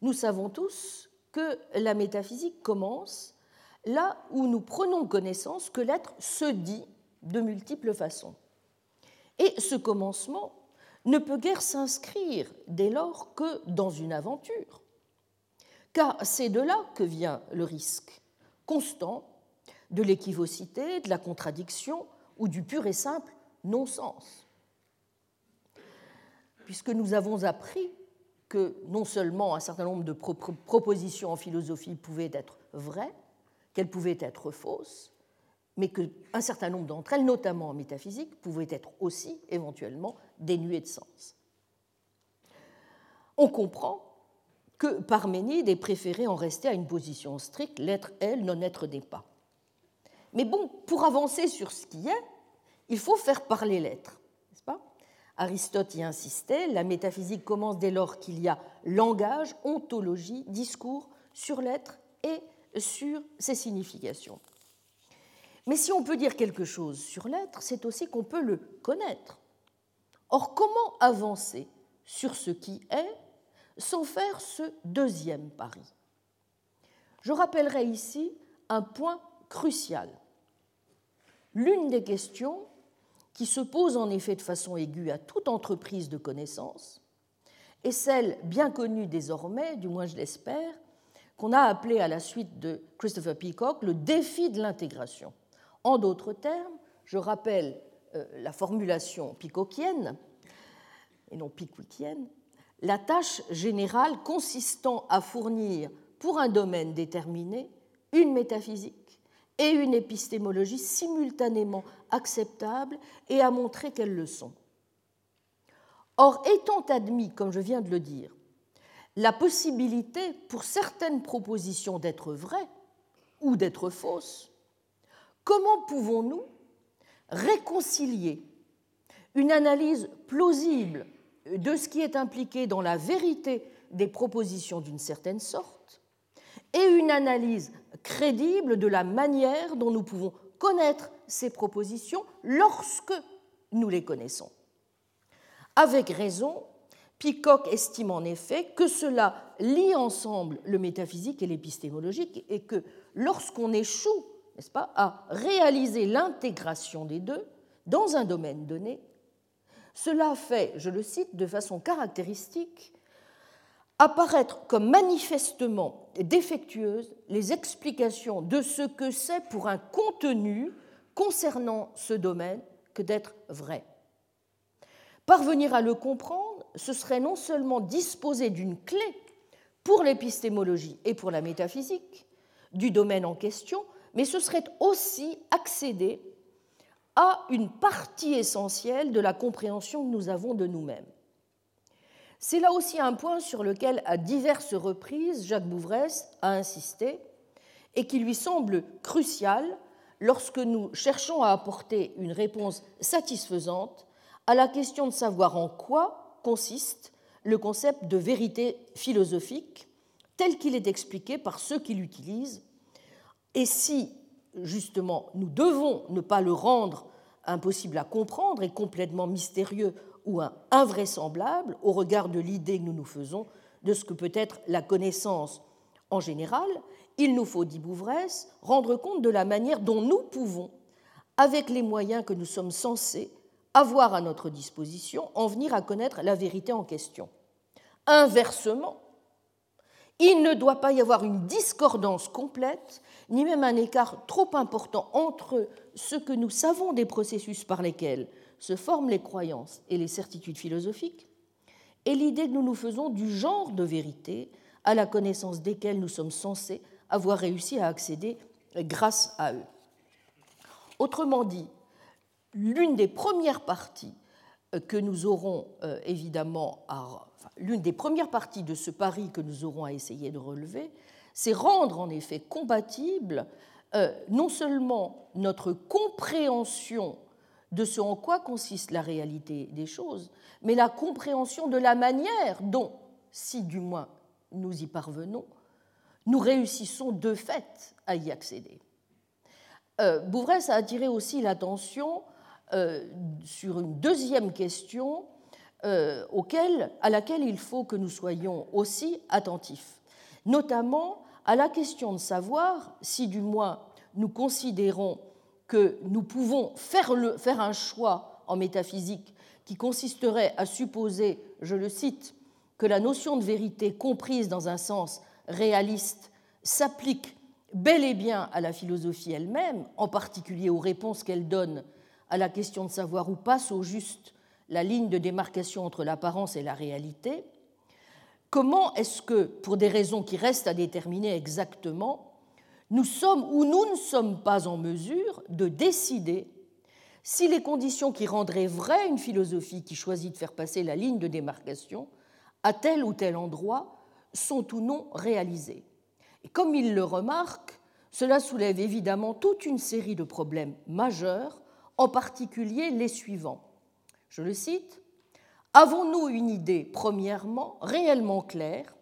nous savons tous que la métaphysique commence là où nous prenons connaissance que l'être se dit de multiples façons. Et ce commencement ne peut guère s'inscrire dès lors que dans une aventure, car c'est de là que vient le risque constant de l'équivocité, de la contradiction ou du pur et simple non-sens. Puisque nous avons appris que non seulement un certain nombre de propositions en philosophie pouvaient être vraies, qu'elles pouvaient être fausses, mais qu'un certain nombre d'entre elles, notamment en métaphysique, pouvaient être aussi éventuellement dénuées de sens. On comprend que Parménide ait préféré en rester à une position stricte, l'être elle, non-être n'est pas. Mais bon, pour avancer sur ce qui est, il faut faire parler l'être, n'est-ce pas? Aristote y insistait, la métaphysique commence dès lors qu'il y a langage, ontologie, discours sur l'être et sur ses significations. Mais si on peut dire quelque chose sur l'être, c'est aussi qu'on peut le connaître. Or, comment avancer sur ce qui est sans faire ce deuxième pari? Je rappellerai ici un point crucial. L'une des questions qui se pose en effet de façon aiguë à toute entreprise de connaissance est celle bien connue désormais, du moins je l'espère, qu'on a appelée à la suite de Christopher Peacock le défi de l'intégration. En d'autres termes, je rappelle euh, la formulation picocienne, et non picoukienne, la tâche générale consistant à fournir pour un domaine déterminé, une métaphysique et une épistémologie simultanément acceptables et à montrer qu'elles le sont. Or, étant admis, comme je viens de le dire, la possibilité pour certaines propositions d'être vraies ou d'être fausses, comment pouvons-nous réconcilier une analyse plausible de ce qui est impliqué dans la vérité des propositions d'une certaine sorte et une analyse crédible de la manière dont nous pouvons connaître ces propositions lorsque nous les connaissons? Avec raison, Peacock estime en effet que cela lie ensemble le métaphysique et l'épistémologique et que lorsqu'on échoue, n'est-ce pas, à réaliser l'intégration des deux dans un domaine donné, cela fait, je le cite de façon caractéristique, apparaître comme manifestement défectueuses les explications de ce que c'est pour un contenu concernant ce domaine que d'être vrai. Parvenir à le comprendre, ce serait non seulement disposer d'une clé pour l'épistémologie et pour la métaphysique du domaine en question, mais ce serait aussi accéder à une partie essentielle de la compréhension que nous avons de nous-mêmes. C'est là aussi un point sur lequel, à diverses reprises, Jacques Bouvresse a insisté et qui lui semble crucial lorsque nous cherchons à apporter une réponse satisfaisante à la question de savoir en quoi consiste le concept de vérité philosophique tel qu'il est expliqué par ceux qui l'utilisent. Et si justement, nous devons ne pas le rendre impossible à comprendre et complètement mystérieux ou invraisemblable au regard de l'idée que nous nous faisons de ce que peut être la connaissance en général, il nous faut, dit Bouvresse, rendre compte de la manière dont nous pouvons, avec les moyens que nous sommes censés avoir à notre disposition, en venir à connaître la vérité en question. Inversement, il ne doit pas y avoir une discordance complète, ni même un écart trop important entre ce que nous savons des processus par lesquels se forment les croyances et les certitudes philosophiques, et l'idée que nous nous faisons du genre de vérité à la connaissance desquelles nous sommes censés avoir réussi à accéder grâce à eux. Autrement dit, l'une des premières parties que nous aurons euh, évidemment l'une des premières parties de ce pari que nous aurons à essayer de relever, c'est rendre en effet compatible euh, non seulement notre compréhension de ce en quoi consiste la réalité des choses, mais la compréhension de la manière dont, si du moins nous y parvenons, nous réussissons de fait à y accéder. Euh, Bouvresse a attiré aussi l'attention euh, sur une deuxième question euh, à laquelle il faut que nous soyons aussi attentifs, notamment à la question de savoir si du moins nous considérons que nous pouvons faire, faire un choix en métaphysique qui consisterait à supposer, je le cite, que la notion de vérité comprise dans un sens réaliste s'applique bel et bien à la philosophie elle-même, en particulier aux réponses qu'elle donne à la question de savoir où passe au juste la ligne de démarcation entre l'apparence et la réalité, comment est-ce que, pour des raisons qui restent à déterminer exactement, nous sommes ou nous ne sommes pas en mesure de décider si les conditions qui rendraient vraie une philosophie qui choisit de faire passer la ligne de démarcation à tel ou tel endroit sont ou non réalisées. Et comme il le remarque, cela soulève évidemment toute une série de problèmes majeurs, en particulier les suivants. Je le cite, Avons-nous une idée, premièrement, réellement claire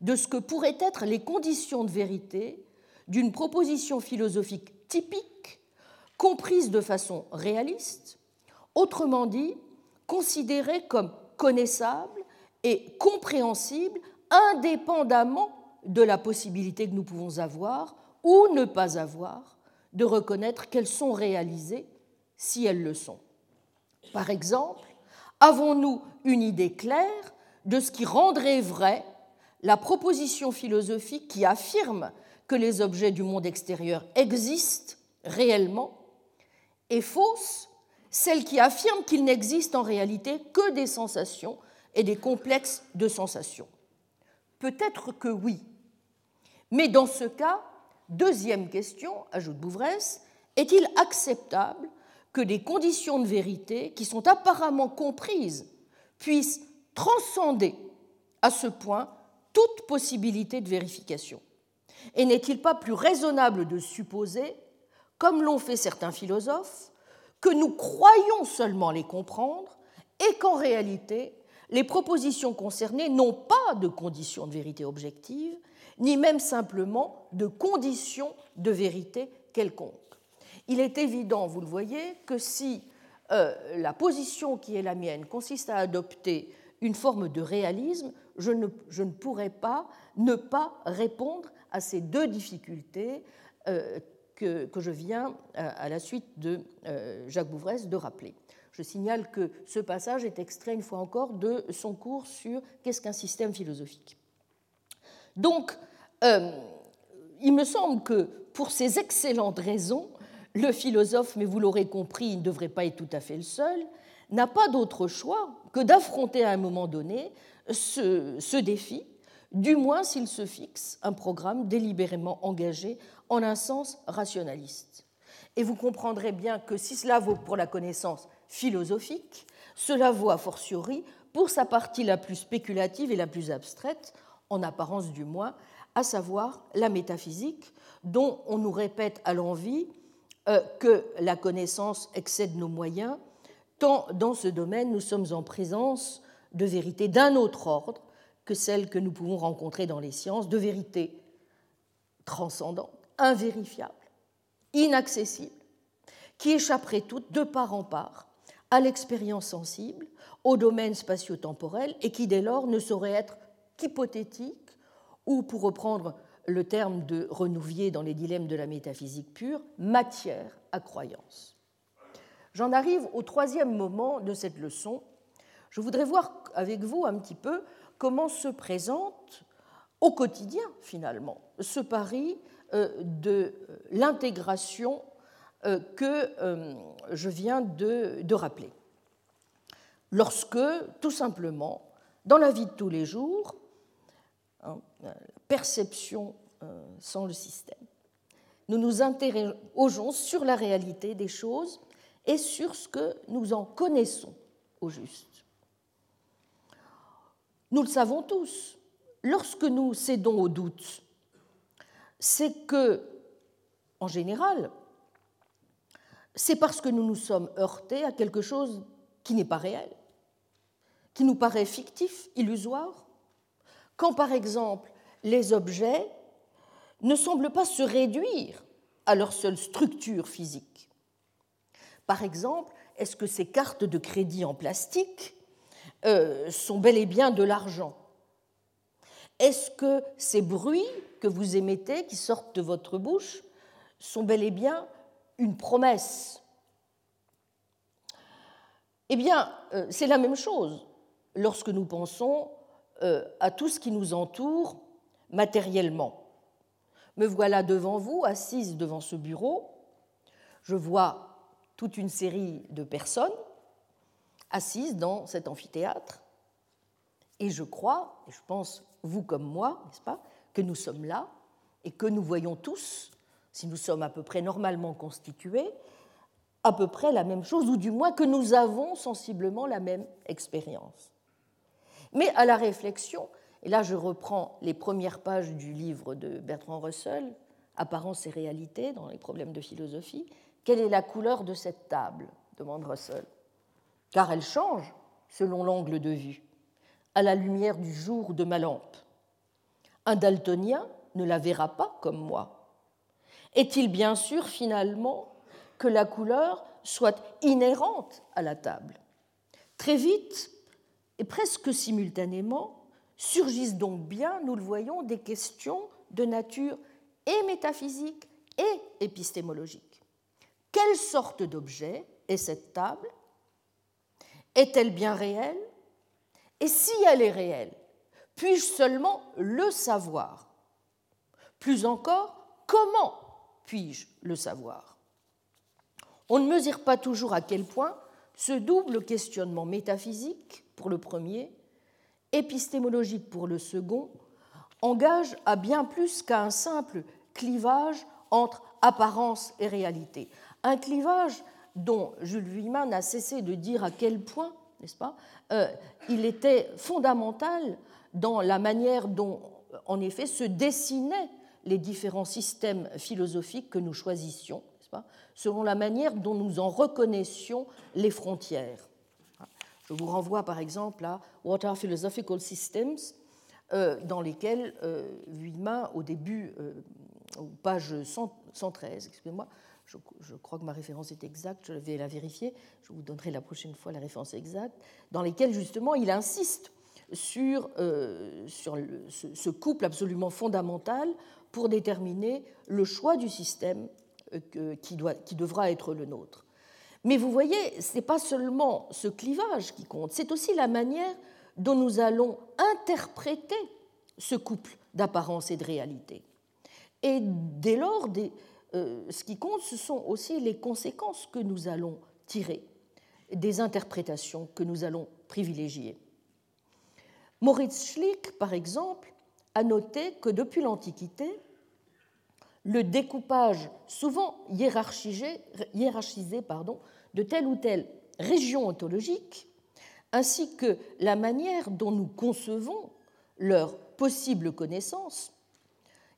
de ce que pourraient être les conditions de vérité d'une proposition philosophique typique, comprise de façon réaliste, autrement dit, considérée comme connaissable et compréhensible indépendamment de la possibilité que nous pouvons avoir ou ne pas avoir de reconnaître qu'elles sont réalisées si elles le sont. Par exemple, avons-nous une idée claire de ce qui rendrait vrai la proposition philosophique qui affirme que les objets du monde extérieur existent réellement et fausse celle qui affirme qu'il n'existe en réalité que des sensations et des complexes de sensations? Peut-être que oui, Mais dans ce cas, deuxième question, ajoute Bouvresse, est-il acceptable que des conditions de vérité qui sont apparemment comprises puissent transcender à ce point toute possibilité de vérification Et n'est-il pas plus raisonnable de supposer, comme l'ont fait certains philosophes, que nous croyons seulement les comprendre et qu'en réalité, les propositions concernées n'ont pas de conditions de vérité objective, ni même simplement de conditions de vérité quelconque? Il est évident, vous le voyez, que si euh, la position qui est la mienne consiste à adopter une forme de réalisme, je ne, je ne pourrais pas ne pas répondre à ces deux difficultés euh, que, que, je viens, euh, à la suite de Jacques Bouvresse, de rappeler. Je signale que ce passage est extrait une fois encore de son cours sur qu'est-ce qu'un système philosophique. Donc, il me semble que pour ces excellentes raisons, le philosophe, mais vous l'aurez compris, il ne devrait pas être tout à fait le seul, n'a pas d'autre choix que d'affronter à un moment donné ce, défi, du moins s'il se fixe un programme délibérément engagé en un sens rationaliste. Et vous comprendrez bien que si cela vaut pour la connaissance philosophique, cela vaut a fortiori pour sa partie la plus spéculative et la plus abstraite, en apparence du moins, à savoir la métaphysique, dont on nous répète à l'envi euh, que la connaissance excède nos moyens, tant dans ce domaine nous sommes en présence de vérités d'un autre ordre que celles que nous pouvons rencontrer dans les sciences, de vérités transcendantes, invérifiables, inaccessibles, qui échapperaient toutes de part en part à l'expérience sensible, au domaine spatio-temporel, et qui dès lors ne sauraient être qu'hypothétiques ou, pour reprendre le terme de Renouvier dans les dilemmes de la métaphysique pure, matière à croyance. J'en arrive au troisième moment de cette leçon. Je voudrais voir avec vous un petit peu comment se présente au quotidien, finalement, ce pari euh, de l'intégration euh, que euh, je viens de, de rappeler. Lorsque, tout simplement, dans la vie de tous les jours, Hein, perception euh, sans le système. Nous nous interrogeons sur la réalité des choses et sur ce que nous en connaissons au juste. Nous le savons tous, lorsque nous cédons au doute, c'est que, en général, c'est parce que nous nous sommes heurtés à quelque chose qui n'est pas réel, qui nous paraît fictif, illusoire, quand par exemple les objets ne semblent pas se réduire à leur seule structure physique. Par exemple, est-ce que ces cartes de crédit en plastique euh, sont bel et bien de l'argent? Est-ce que ces bruits que vous émettez, qui sortent de votre bouche, sont bel et bien une promesse? Eh bien, euh, c'est la même chose lorsque nous pensons euh, à tout ce qui nous entoure matériellement. Me voilà devant vous, assise devant ce bureau. Je vois toute une série de personnes assises dans cet amphithéâtre. Et je crois, et je pense, vous comme moi, n'est-ce pas, que nous sommes là et que nous voyons tous, si nous sommes à peu près normalement constitués, à peu près la même chose, ou du moins que nous avons sensiblement la même expérience. Mais à la réflexion, et là je reprends les premières pages du livre de Bertrand Russell, Apparence et réalité dans les problèmes de philosophie, quelle est la couleur de cette table? demande Russell. Car elle change selon l'angle de vue, à la lumière du jour de ma lampe. Un daltonien ne la verra pas comme moi. Est-il bien sûr finalement que la couleur soit inhérente à la table? Très vite, et presque simultanément surgissent donc bien, nous le voyons, des questions de nature et métaphysique et épistémologique. Quelle sorte d'objet est cette table? Est-elle bien réelle? Et si elle est réelle, puis-je seulement le savoir? Plus encore, comment puis-je le savoir? On ne mesure pas toujours à quel point ce double questionnement métaphysique pour le premier, épistémologique pour le second, engage à bien plus qu'à un simple clivage entre apparence et réalité. Un clivage dont Jules Vuillemin n'a cessé de dire à quel point, n'est-ce pas, euh, il était fondamental dans la manière dont, en effet, se dessinaient les différents systèmes philosophiques que nous choisissions, pas, selon la manière dont nous en reconnaissions les frontières. Je vous renvoie par exemple à What are Philosophical Systems, euh, dans lesquels euh, Vuillemin, au début, euh, page 113, excusez-moi, je, crois que ma référence est exacte, je vais la vérifier, je vous donnerai la prochaine fois la référence exacte, dans lesquels justement il insiste sur, sur ce, couple absolument fondamental pour déterminer le choix du système qui, doit, qui devra être le nôtre. Mais vous voyez, ce n'est pas seulement ce clivage qui compte, c'est aussi la manière dont nous allons interpréter ce couple d'apparence et de réalité. Et dès lors, euh, ce qui compte, ce sont aussi les conséquences que nous allons tirer des interprétations que nous allons privilégier. Moritz Schlick, par exemple, a noté que depuis l'Antiquité, le découpage souvent hiérarchisé, de telle ou telle région ontologique, ainsi que la manière dont nous concevons leur possible connaissance,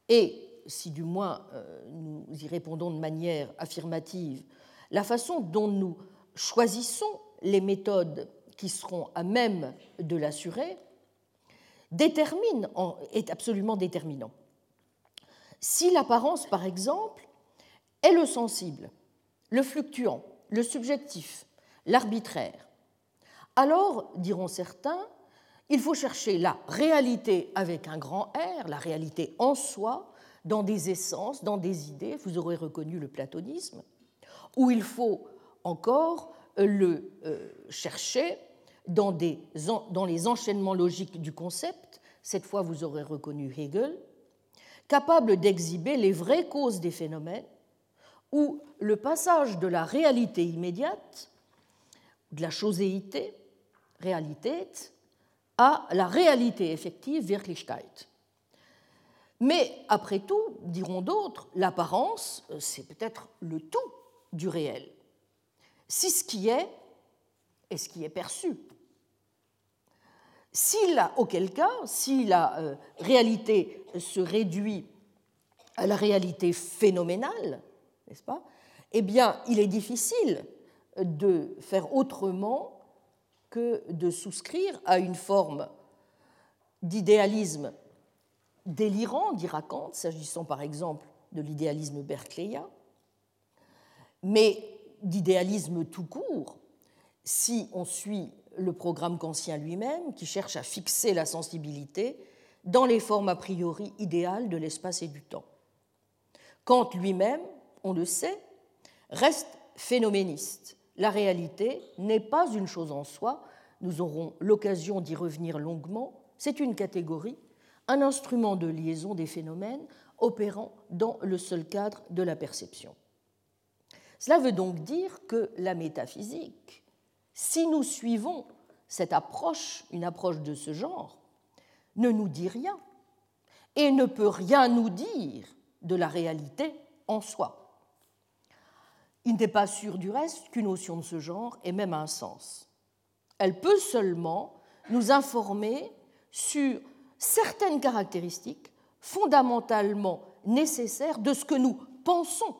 et si du moins euh, nous y répondons de manière affirmative, la façon dont nous choisissons les méthodes qui seront à même de l'assurer détermine, est absolument déterminant. Si l'apparence, par exemple, est le sensible, le fluctuant, le subjectif, l'arbitraire, alors, diront certains, il faut chercher la réalité avec un grand R, la réalité en soi, dans des essences, dans des idées, vous aurez reconnu le platonisme, où il faut encore le euh, chercher dans, les enchaînements logiques du concept, cette fois vous aurez reconnu Hegel, capable d'exhiber les vraies causes des phénomènes, où le passage de la réalité immédiate, de la choséité, réalité, à la réalité effective, Wirklichkeit. Mais après tout, diront d'autres, l'apparence, euh, c'est peut-être le tout du réel. Si ce qui est est ce qui est perçu. auquel cas, si la euh, réalité se réduit à la réalité phénoménale, n'est-ce pas Eh bien, il est difficile de faire autrement que de souscrire à une forme d'idéalisme délirant, dira Kant, s'agissant par exemple de l'idéalisme berkeleyien, mais d'idéalisme tout court, si on suit le programme kantien lui-même, qui cherche à fixer la sensibilité dans les formes a priori idéales de l'espace et du temps. Kant lui-même, on le sait, reste phénoméniste. La réalité n'est pas une chose en soi, nous aurons l'occasion d'y revenir longuement, c'est une catégorie un instrument de liaison des phénomènes opérant dans le seul cadre de la perception. Cela veut donc dire que la métaphysique, si nous suivons cette approche, une approche de ce genre, ne nous dit rien et ne peut rien nous dire de la réalité en soi. Il n'est pas sûr du reste qu'une notion de ce genre ait même un sens. Elle peut seulement nous informer sur certaines caractéristiques fondamentalement nécessaires de ce que nous pensons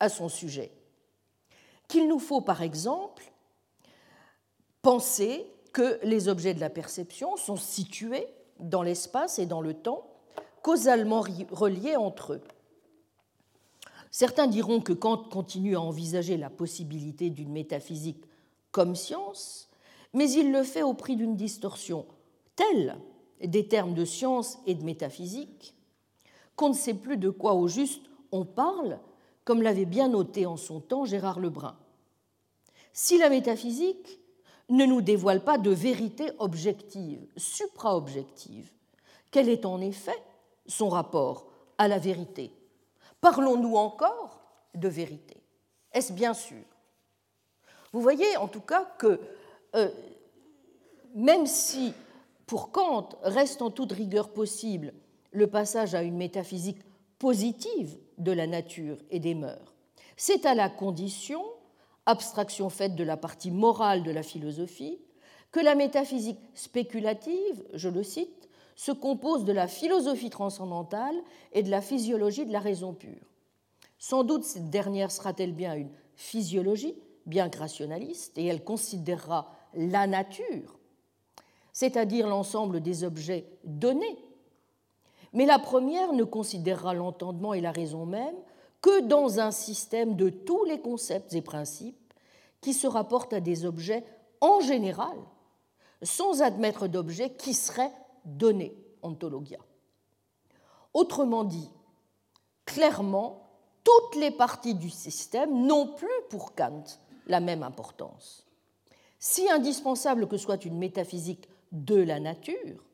à son sujet. Qu'il nous faut par exemple penser que les objets de la perception sont situés dans l'espace et dans le temps, causalement reliés entre eux. Certains diront que Kant continue à envisager la possibilité d'une métaphysique comme science, mais il le fait au prix d'une distorsion telle des termes de science et de métaphysique, qu'on ne sait plus de quoi au juste on parle, comme l'avait bien noté en son temps Gérard Lebrun. Si la métaphysique ne nous dévoile pas de vérité objective, supra-objective, quel est en effet son rapport à la vérité? Parlons-nous encore de vérité Est-ce bien sûr? Vous voyez en tout cas que euh, même si pour Kant reste en toute rigueur possible le passage à une métaphysique positive de la nature et des mœurs. C'est à la condition, abstraction faite de la partie morale de la philosophie, que la métaphysique spéculative, je le cite, se compose de la philosophie transcendantale et de la physiologie de la raison pure. Sans doute cette dernière sera-t-elle bien une physiologie, bien que rationaliste, et elle considérera la nature, c'est-à-dire l'ensemble des objets donnés. Mais la première ne considérera l'entendement et la raison même que dans un système de tous les concepts et principes qui se rapportent à des objets en général, sans admettre d'objets qui seraient donnés, ontologia. Autrement dit, clairement, toutes les parties du système n'ont plus pour Kant la même importance. Si indispensable que soit une métaphysique de la nature,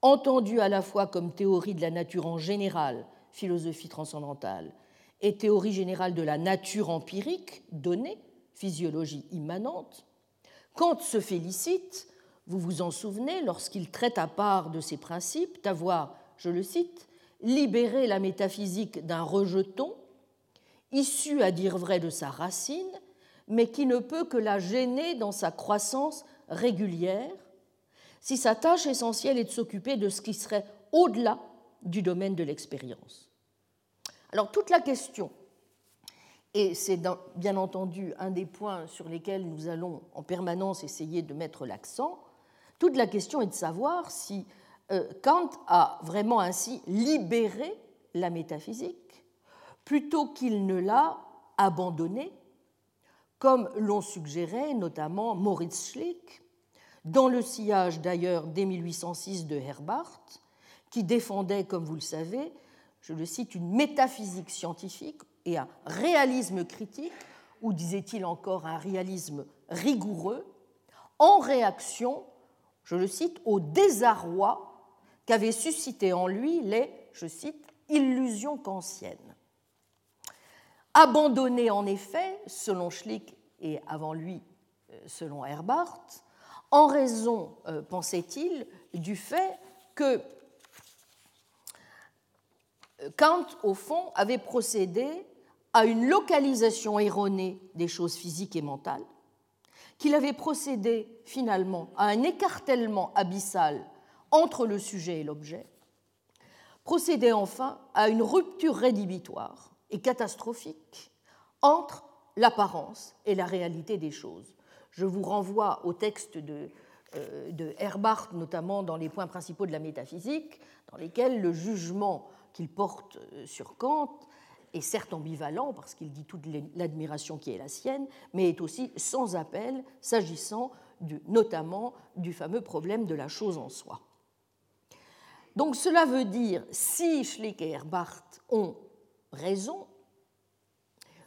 entendue à la fois comme théorie de la nature en général, philosophie transcendantale, et théorie générale de la nature empirique, donnée, physiologie immanente, Kant se félicite, vous vous en souvenez, lorsqu'il traite à part de ces principes, d'avoir, je le cite, libéré la métaphysique d'un rejeton, issu à dire vrai de sa racine, mais qui ne peut que la gêner dans sa croissance régulière, si sa tâche essentielle est de s'occuper de ce qui serait au-delà du domaine de l'expérience. Alors toute la question, et c'est bien entendu un des points sur lesquels nous allons en permanence essayer de mettre l'accent, toute la question est de savoir si euh, Kant a vraiment ainsi libéré la métaphysique plutôt qu'il ne l'a abandonnée comme l'ont suggéré notamment Moritz Schlick, dans le sillage d'ailleurs dès 1806 de Herbart, qui défendait, comme vous le savez, je le cite, une métaphysique scientifique et un réalisme critique, ou disait-il encore un réalisme rigoureux, en réaction, je le cite, au désarroi qu'avaient suscité en lui les, je cite, illusions kantiennes. Abandonné en effet, selon Schlick et avant lui euh, selon Herbart, en raison, euh, pensait-il, du fait que euh, Kant, au fond, avait procédé à une localisation erronée des choses physiques et mentales, qu'il avait procédé finalement à un écartèlement abyssal entre le sujet et l'objet, procédé enfin à une rupture rédhibitoire et catastrophique entre l'apparence et la réalité des choses. Je vous renvoie au texte de, euh, de Herbart, notamment dans les points principaux de la métaphysique, dans lesquels le jugement qu'il porte euh, sur Kant est certes ambivalent, parce qu'il dit toute l'admiration qui est la sienne, mais est aussi sans appel, s'agissant notamment du fameux problème de la chose en soi. Donc cela veut dire, si Schlick et Herbart ont raison,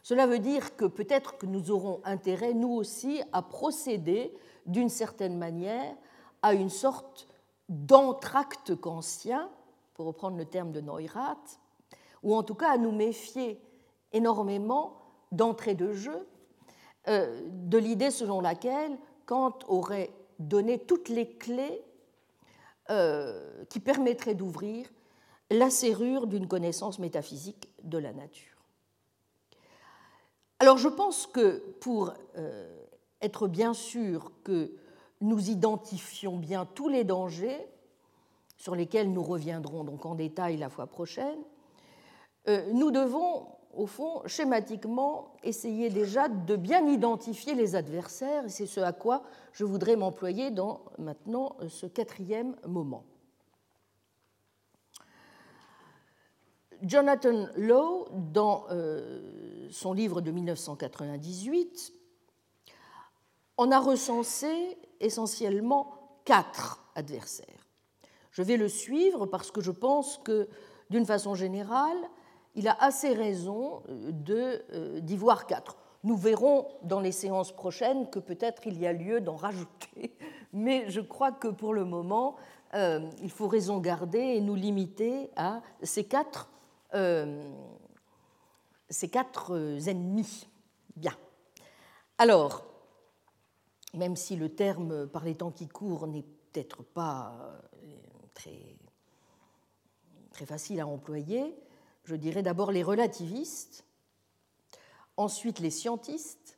cela veut dire que peut-être que nous aurons intérêt, nous aussi, à procéder d'une certaine manière à une sorte d'entracte kantien, pour reprendre le terme de Neurath, ou en tout cas à nous méfier énormément d'entrée de jeu euh, de l'idée selon laquelle Kant aurait donné toutes les clés euh, qui permettraient d'ouvrir la serrure d'une connaissance métaphysique de la nature. Alors je pense que pour euh, être bien sûr que nous identifions bien tous les dangers, sur lesquels nous reviendrons donc en détail la fois prochaine, nous devons, au fond, schématiquement, essayer déjà de bien identifier les adversaires, et c'est ce à quoi je voudrais m'employer dans maintenant ce quatrième moment. Jonathan Lowe, dans euh, son livre de 1998, en a recensé essentiellement quatre adversaires. Je vais le suivre parce que je pense que, d'une façon générale, il a assez raison euh, euh, d'y voir quatre. Nous verrons dans les séances prochaines que peut-être il y a lieu d'en rajouter, mais je crois que pour le moment, il faut raison garder et nous limiter à ces quatre euh, euh, ennemis. Bien. Alors, même si le terme par les temps qui courent n'est peut-être pas euh, très facile à employer. Je dirais d'abord les relativistes, ensuite les scientistes,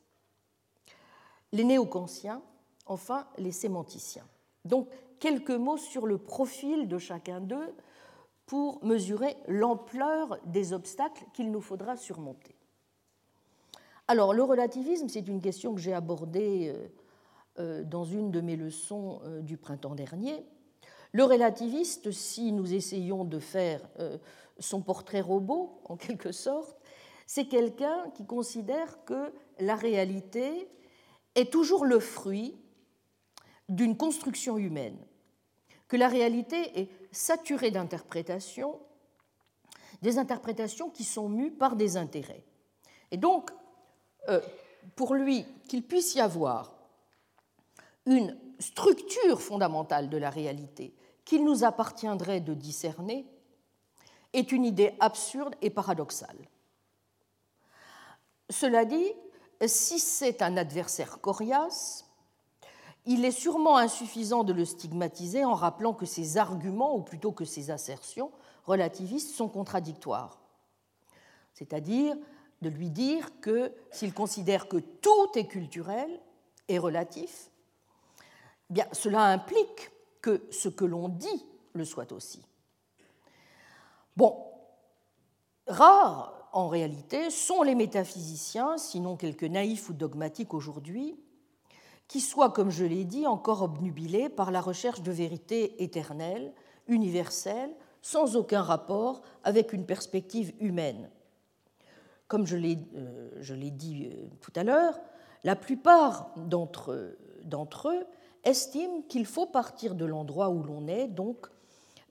les néocantiens, enfin les sémanticiens. Donc quelques mots sur le profil de chacun d'eux pour mesurer l'ampleur des obstacles qu'il nous faudra surmonter. Alors le relativisme, c'est une question que j'ai abordée euh, euh, dans une de mes leçons euh, du printemps dernier. Le relativiste, si nous essayons de faire son portrait robot, en quelque sorte, c'est quelqu'un qui considère que la réalité est toujours le fruit d'une construction humaine, que la réalité est saturée d'interprétations, des interprétations qui sont mues par des intérêts. Et donc, euh, pour lui, qu'il puisse y avoir une structure fondamentale de la réalité qu'il nous appartiendrait de discerner, est une idée absurde et paradoxale. Cela dit, si c'est un adversaire coriace, il est sûrement insuffisant de le stigmatiser en rappelant que ses arguments, ou plutôt que ses assertions relativistes, sont contradictoires. C'est-à-dire de lui dire que s'il considère que tout est culturel et relatif, eh cela implique que ce que l'on dit le soit aussi. Bon, rares en réalité sont les métaphysiciens, sinon quelques naïfs ou dogmatiques aujourd'hui, qui soient, comme je l'ai dit, encore obnubilés par la recherche de vérité éternelle, universelle, sans aucun rapport avec une perspective humaine. Comme je l'ai euh, dit euh, tout à l'heure, la plupart d'entre eux estiment qu'il faut partir de l'endroit où l'on est, donc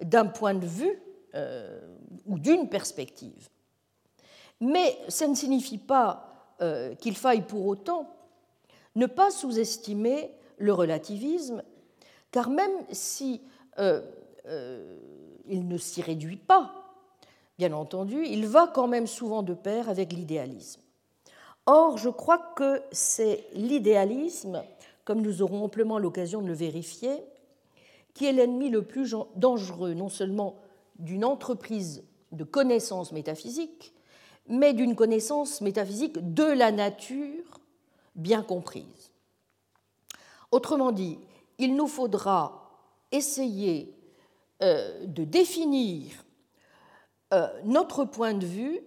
d'un point de vue euh, ou d'une perspective. Mais ça ne signifie pas qu'il faille pour autant ne pas sous-estimer le relativisme, car même si euh, euh, il ne s'y réduit pas, bien entendu, il va quand même souvent de pair avec l'idéalisme. Or, je crois que c'est l'idéalisme, comme nous aurons amplement l'occasion de le vérifier, qui est l'ennemi le plus dangereux, non seulement d'une entreprise de connaissance métaphysique, mais d'une connaissance métaphysique de la nature bien comprise. Autrement dit, il nous faudra essayer euh, de définir euh, notre point de vue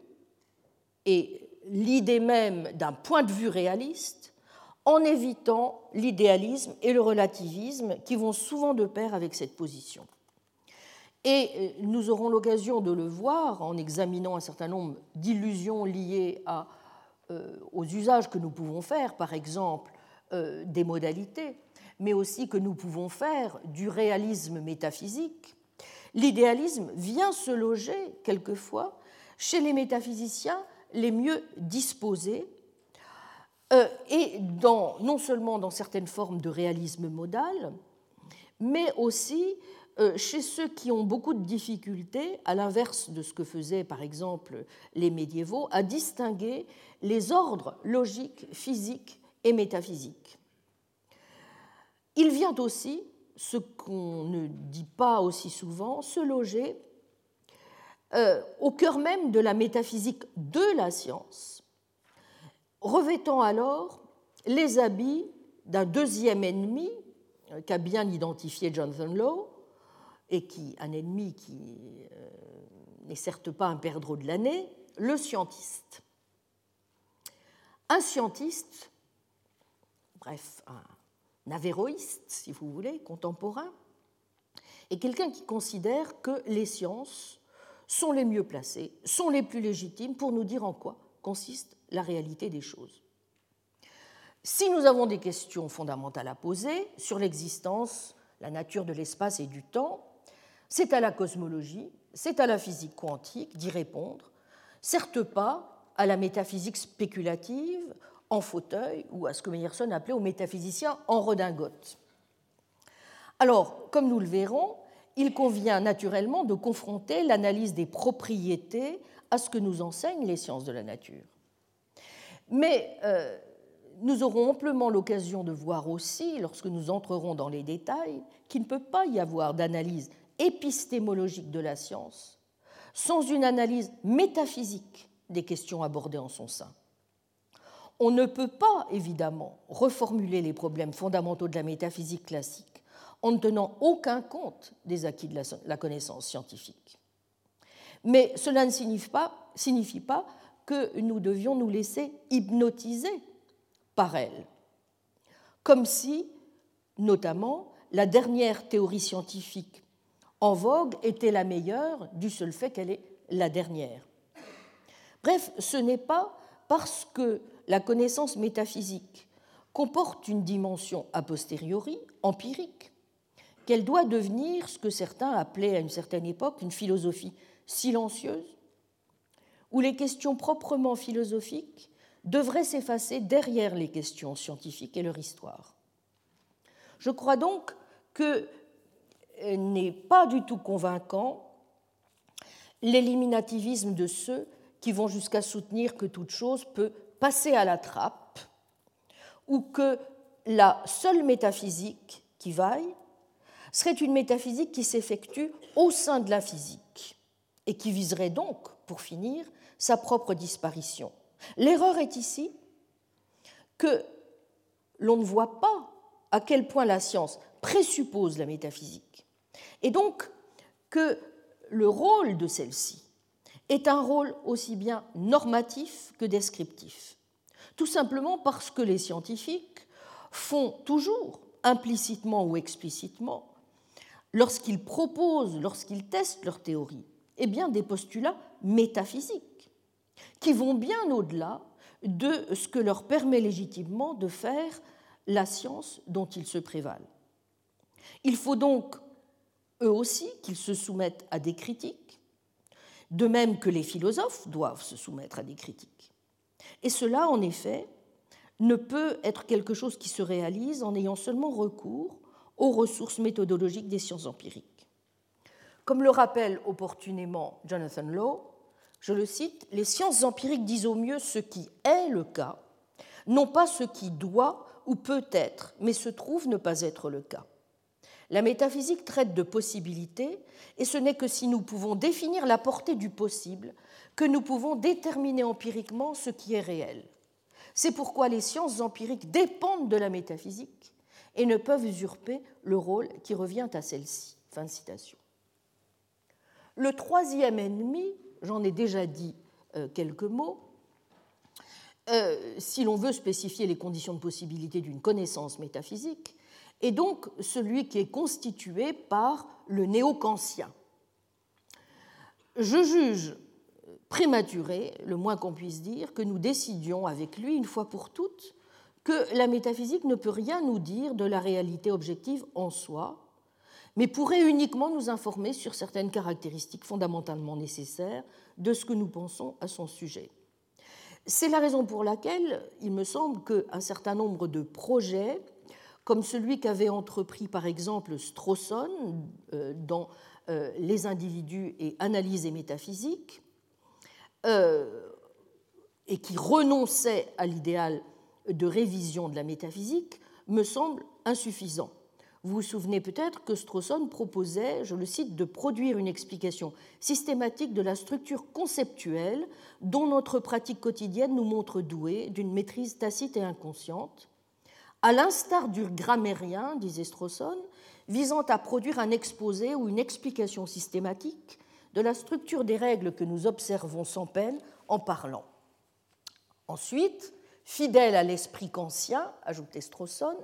et l'idée même d'un point de vue réaliste en évitant l'idéalisme et le relativisme qui vont souvent de pair avec cette position. Et euh, nous aurons l'occasion de le voir en examinant un certain nombre d'illusions liées euh, aux usages que nous pouvons faire, par exemple euh, des modalités, mais aussi que nous pouvons faire du réalisme métaphysique, l'idéalisme vient se loger quelquefois chez les métaphysiciens les mieux disposés, et non seulement dans certaines formes de réalisme modal, mais aussi chez ceux qui ont beaucoup de difficultés, à l'inverse de ce que faisaient par exemple les médiévaux, à distinguer les ordres logiques, physiques et métaphysiques. Il vient aussi, ce qu'on ne dit pas aussi souvent, se loger euh, au cœur même de la métaphysique de la science, revêtant alors les habits d'un deuxième ennemi euh, qu'a bien identifié Jonathan Law, et qui, un ennemi qui euh, n'est certes pas un perdreau de l'année, le scientiste. Un scientiste, bref, un avéroïste, si vous voulez, contemporain, est quelqu'un qui considère que les sciences sont les mieux placées, sont les plus légitimes pour nous dire en quoi consiste la réalité des choses. Si nous avons des questions fondamentales à poser sur l'existence, la nature de l'espace et du temps, c'est à la cosmologie, c'est à la physique quantique d'y répondre, certes pas à la métaphysique spéculative en fauteuil ou à ce que Meyerson appelait aux métaphysiciens en redingote. Alors, comme nous le verrons, il convient naturellement de confronter l'analyse des propriétés à ce que nous enseignent les sciences de la nature. Mais euh, nous aurons amplement l'occasion de voir aussi, lorsque nous entrerons dans les détails, qu'il ne peut pas y avoir d'analyse épistémologique de la science sans une analyse métaphysique des questions abordées en son sein. On ne peut pas, évidemment, reformuler les problèmes fondamentaux de la métaphysique classique en ne tenant aucun compte des acquis de la connaissance scientifique. Mais cela ne signifie pas, que nous devions nous laisser hypnotiser par elle, comme si, notamment, la dernière théorie scientifique en vogue était la meilleure du seul fait qu'elle est la dernière. Bref, ce n'est pas parce que la connaissance métaphysique comporte une dimension a posteriori, empirique, qu'elle doit devenir ce que certains appelaient à une certaine époque une philosophie silencieuse, où les questions proprement philosophiques devraient s'effacer derrière les questions scientifiques et leur histoire. Je crois donc que n'est pas du tout convaincant l'éliminativisme de ceux qui vont jusqu'à soutenir que toute chose peut passer à la trappe ou que la seule métaphysique qui vaille serait une métaphysique qui s'effectue au sein de la physique et qui viserait donc, pour finir, sa propre disparition. L'erreur est ici que l'on ne voit pas à quel point la science présuppose la métaphysique, et donc que le rôle de celle-ci est un rôle aussi bien normatif que descriptif, tout simplement parce que les scientifiques font toujours, implicitement ou explicitement, lorsqu'ils proposent, lorsqu'ils testent leur théorie, eh bien, des postulats métaphysiques qui vont bien au-delà de ce que leur permet légitimement de faire la science dont ils se prévalent. Il faut donc, eux aussi, qu'ils se soumettent à des critiques, de même que les philosophes doivent se soumettre à des critiques. Et cela, en effet, ne peut être quelque chose qui se réalise en ayant seulement recours aux ressources méthodologiques des sciences empiriques. Comme le rappelle opportunément Jonathan Law, je le cite, les sciences empiriques disent au mieux ce qui est le cas, non pas ce qui doit ou peut être, mais se trouve ne pas être le cas. La métaphysique traite de possibilités, et ce n'est que si nous pouvons définir la portée du possible que nous pouvons déterminer empiriquement ce qui est réel. C'est pourquoi les sciences empiriques dépendent de la métaphysique et ne peuvent usurper le rôle qui revient à celle-ci. Le troisième ennemi j'en ai déjà dit euh, quelques mots. Euh, si l'on veut spécifier les conditions de possibilité d'une connaissance métaphysique, est donc celui qui est constitué par le néo-kantien. Je juge prématuré, le moins qu'on puisse dire, que nous décidions avec lui, une fois pour toutes, que la métaphysique ne peut rien nous dire de la réalité objective en soi, mais pourrait uniquement nous informer sur certaines caractéristiques fondamentalement nécessaires de ce que nous pensons à son sujet. C'est la raison pour laquelle il me semble qu'un certain nombre de projets, comme celui qu'avait entrepris par exemple Strawson euh, dans euh, Les individus et analyse et métaphysique, euh, et qui renonçait à l'idéal de révision de la métaphysique, me semble insuffisant. Vous vous souvenez peut-être que Strawson proposait, je le cite, de produire une explication systématique de la structure conceptuelle dont notre pratique quotidienne nous montre douée d'une maîtrise tacite et inconsciente, à l'instar du grammairien, disait Strawson, visant à produire un exposé ou une explication systématique de la structure des règles que nous observons sans peine en parlant. Ensuite, fidèle à l'esprit kantien, ajoutait Strawson,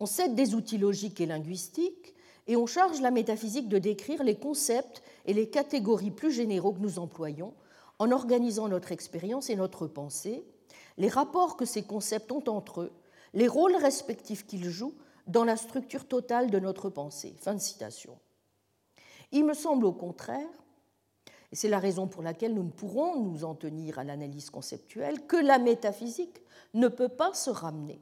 on cède des outils logiques et linguistiques et on charge la métaphysique de décrire les concepts et les catégories plus généraux que nous employons en organisant notre expérience et notre pensée, les rapports que ces concepts ont entre eux, les rôles respectifs qu'ils jouent dans la structure totale de notre pensée. Fin de citation. Il me semble au contraire, et c'est la raison pour laquelle nous ne pourrons nous en tenir à l'analyse conceptuelle, que la métaphysique ne peut pas se ramener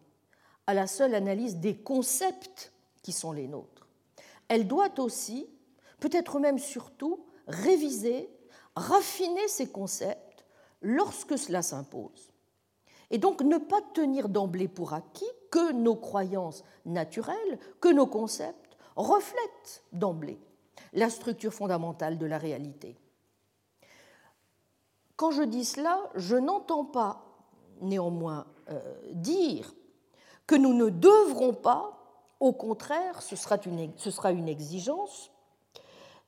à la seule analyse des concepts qui sont les nôtres. Elle doit aussi, peut-être même surtout, réviser, raffiner ces concepts lorsque cela s'impose. Et donc ne pas tenir d'emblée pour acquis que nos croyances naturelles, que nos concepts reflètent d'emblée la structure fondamentale de la réalité. Quand je dis cela, je n'entends pas néanmoins euh, dire que nous ne devrons pas, au contraire, ce sera, une, ce sera une exigence,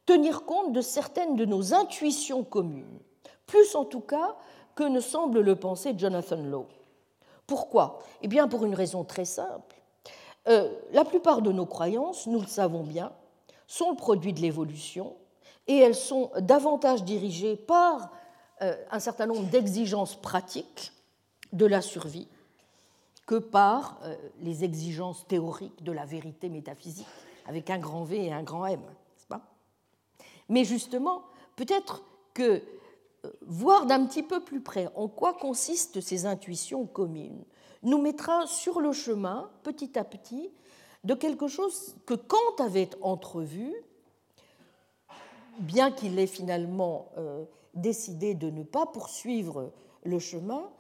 tenir compte de certaines de nos intuitions communes, plus en tout cas que ne semble le penser Jonathan Lowe. Pourquoi? Eh bien pour une raison très simple. Euh, la plupart de nos croyances, nous le savons bien, sont le produit de l'évolution et elles sont davantage dirigées par euh, un certain nombre d'exigences pratiques de la survie que par euh, les exigences théoriques de la vérité métaphysique, avec un grand V et un grand M. Pas? Mais justement, peut-être que voir d'un petit peu plus près en quoi consistent ces intuitions communes nous mettra sur le chemin, petit à petit, de quelque chose que Kant avait entrevu, bien qu'il ait finalement euh, décidé de ne pas poursuivre le chemin,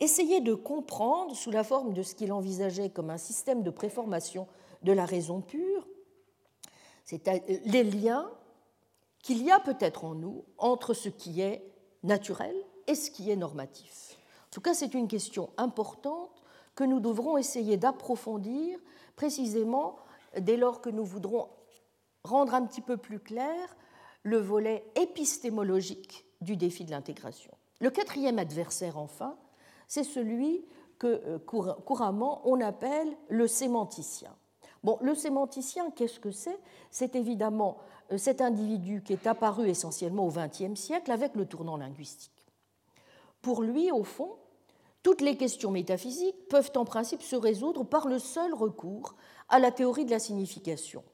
essayer de comprendre, sous la forme de ce qu'il envisageait comme un système de préformation de la raison pure, les liens qu'il y a peut-être en nous entre ce qui est naturel et ce qui est normatif. En tout cas, c'est une question importante que nous devrons essayer d'approfondir précisément dès lors que nous voudrons rendre un petit peu plus clair le volet épistémologique du défi de l'intégration. Le quatrième adversaire, enfin, c'est celui que euh, couramment on appelle le sémanticien. Bon, le sémanticien, qu'est-ce que c'est? C'est évidemment cet individu qui est apparu essentiellement au XXe siècle avec le tournant linguistique. Pour lui, au fond, toutes les questions métaphysiques peuvent en principe se résoudre par le seul recours à la théorie de la signification,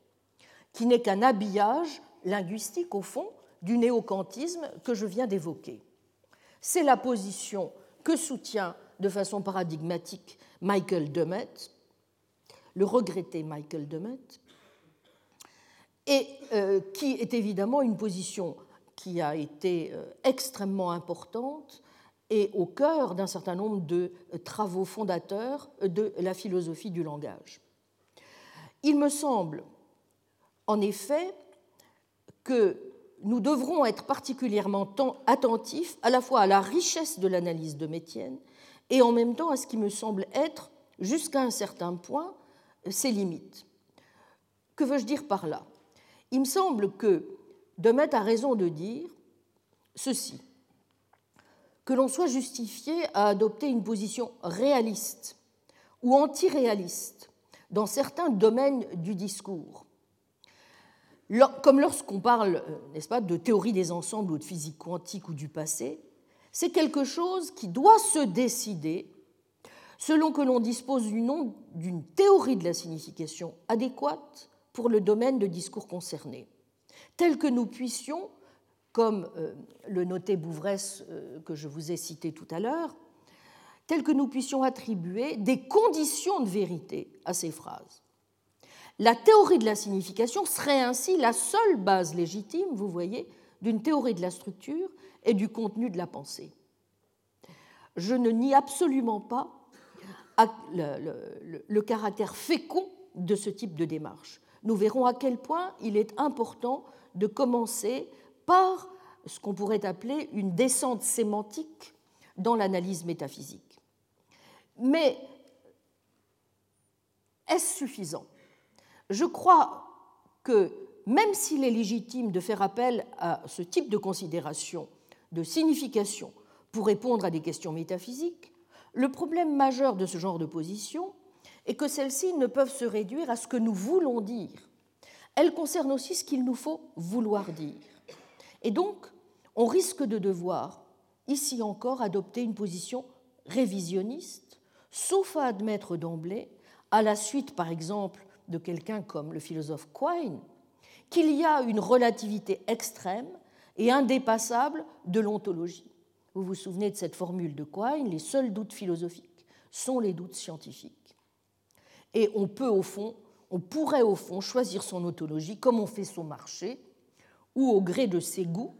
qui n'est qu'un habillage linguistique, au fond, du néocantisme que je viens d'évoquer. C'est la position que soutient de façon paradigmatique Michael Demet, le regretté Michael Demet, et euh, qui est évidemment une position qui a été euh, extrêmement importante et au cœur d'un certain nombre de euh, travaux fondateurs de la philosophie du langage. Il me semble, en effet, que nous devrons être particulièrement attentifs à la fois à la richesse de l'analyse de Métienne et en même temps à ce qui me semble être, jusqu'à un certain point, ses limites. Que veux-je dire par là? Il me semble que Demet a raison de dire ceci. Que l'on soit justifié à adopter une position réaliste ou antiréaliste dans certains domaines du discours. Comme lorsqu'on parle, euh, n'est-ce pas, de théorie des ensembles ou de physique quantique ou du passé, c'est quelque chose qui doit se décider selon que l'on dispose du nom d'une théorie de la signification adéquate pour le domaine de discours concerné, tel que nous puissions, comme euh, le notait Bouvresse euh, que je vous ai cité tout à l'heure, tel que nous puissions attribuer des conditions de vérité à ces phrases. La théorie de la signification serait ainsi la seule base légitime, vous voyez, d'une théorie de la structure et du contenu de la pensée. Je ne nie absolument pas le, caractère fécond de ce type de démarche. Nous verrons à quel point il est important de commencer par ce qu'on pourrait appeler une descente sémantique dans l'analyse métaphysique. Mais est-ce suffisant? Je crois que même s'il est légitime de faire appel à ce type de considération de signification pour répondre à des questions métaphysiques, le problème majeur de ce genre de position est que celles-ci ne peuvent se réduire à ce que nous voulons dire. Elles concernent aussi ce qu'il nous faut vouloir dire. Et donc, on risque de devoir, ici encore, adopter une position révisionniste, sauf à admettre d'emblée, à la suite, par exemple, de quelqu'un comme le philosophe Quine qu'il y a une relativité extrême et indépassable de l'ontologie. Vous vous souvenez de cette formule de Quine les seuls doutes philosophiques sont les doutes scientifiques. Et on pourrait au fond choisir son ontologie comme on fait son marché ou au gré de ses goûts,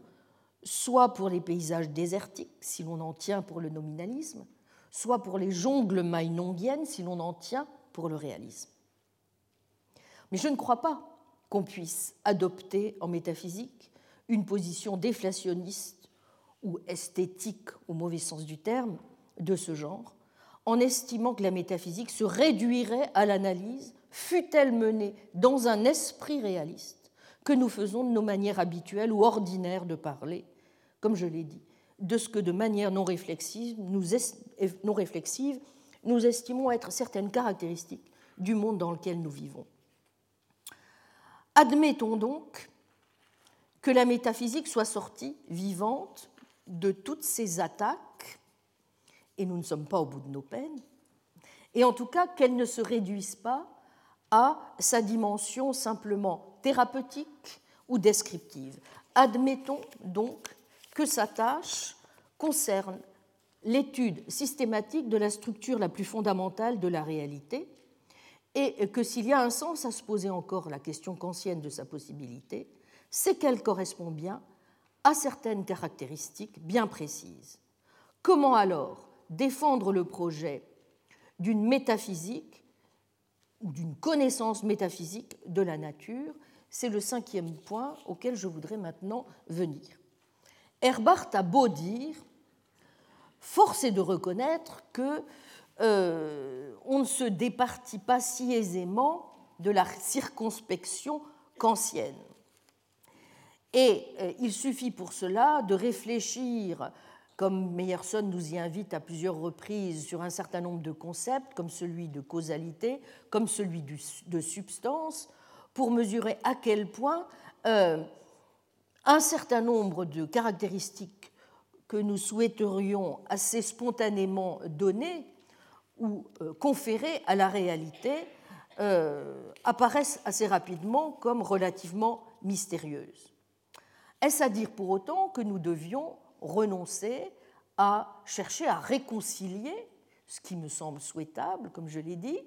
soit pour les paysages désertiques si l'on en tient pour le nominalisme, soit pour les jungles mainongiennes si l'on en tient pour le réalisme. Mais je ne crois pas qu'on puisse adopter en métaphysique une position déflationniste ou esthétique au mauvais sens du terme de ce genre, en estimant que la métaphysique se réduirait à l'analyse, fût-elle menée dans un esprit réaliste, que nous faisons de nos manières habituelles ou ordinaires de parler, comme je l'ai dit, de ce que de manière non réflexive, nous, nous estimons être certaines caractéristiques du monde dans lequel nous vivons. Admettons donc que la métaphysique soit sortie vivante de toutes ces attaques, et nous ne sommes pas au bout de nos peines, et en tout cas qu'elle ne se réduise pas à sa dimension simplement thérapeutique ou descriptive. Admettons donc que sa tâche concerne l'étude systématique de la structure la plus fondamentale de la réalité, et que s'il y a un sens à se poser encore la question kantienne de sa possibilité, c'est qu'elle correspond bien à certaines caractéristiques bien précises. Comment alors défendre le projet d'une métaphysique ou d'une connaissance métaphysique de la nature C'est le cinquième point auquel je voudrais maintenant venir. Herbart a beau dire, force est de reconnaître que euh, on ne se départit pas si aisément de la circonspection kantienne. Et euh, il suffit pour cela de réfléchir, comme Meyerson nous y invite à plusieurs reprises, sur un certain nombre de concepts, comme celui de causalité, comme celui de substance, pour mesurer à quel point euh, un certain nombre de caractéristiques que nous souhaiterions assez spontanément donner ou euh, conférées à la réalité euh, apparaissent assez rapidement comme relativement mystérieuses. Est-ce à dire pour autant que nous devions renoncer à chercher à réconcilier, ce qui me semble souhaitable, comme je l'ai dit,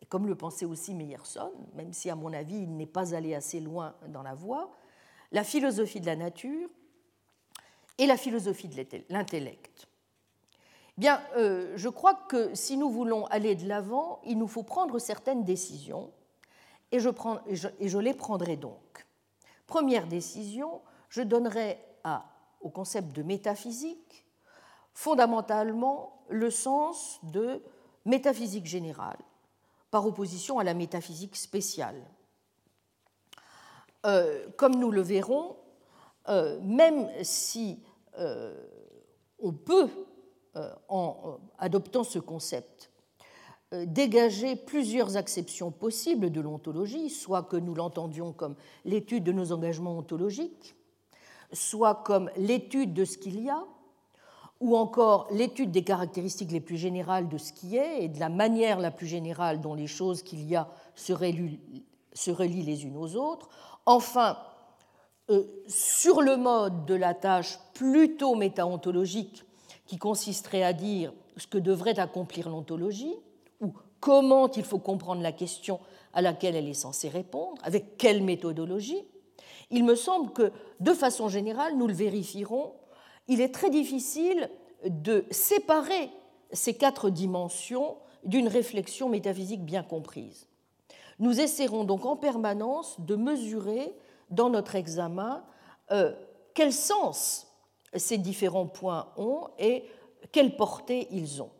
et comme le pensait aussi Meyerson, même si à mon avis il n'est pas allé assez loin dans la voie, la philosophie de la nature et la philosophie de l'intellect. Bien, euh, je crois que si nous voulons aller de l'avant, il nous faut prendre certaines décisions, et je, et je, les prendrai donc. Première décision, je donnerai à, au concept de métaphysique fondamentalement le sens de métaphysique générale, par opposition à la métaphysique spéciale. Euh, comme nous le verrons, euh, même si on peut euh, en euh, adoptant ce concept, euh, dégager plusieurs acceptions possibles de l'ontologie, soit que nous l'entendions comme l'étude de nos engagements ontologiques, soit comme l'étude de ce qu'il y a, ou encore l'étude des caractéristiques les plus générales de ce qui est et de la manière la plus générale dont les choses qu'il y a se relient, les unes aux autres. Enfin, sur le mode de la tâche plutôt métaontologique qui consisterait à dire ce que devrait accomplir l'ontologie, ou comment il faut comprendre la question à laquelle elle est censée répondre, avec quelle méthodologie, il me semble que, de façon générale, nous le vérifierons, il est très difficile de séparer ces quatre dimensions d'une réflexion métaphysique bien comprise. Nous essaierons donc en permanence de mesurer dans notre examen euh, quel sens ces différents points ont et quelle portée ils ont.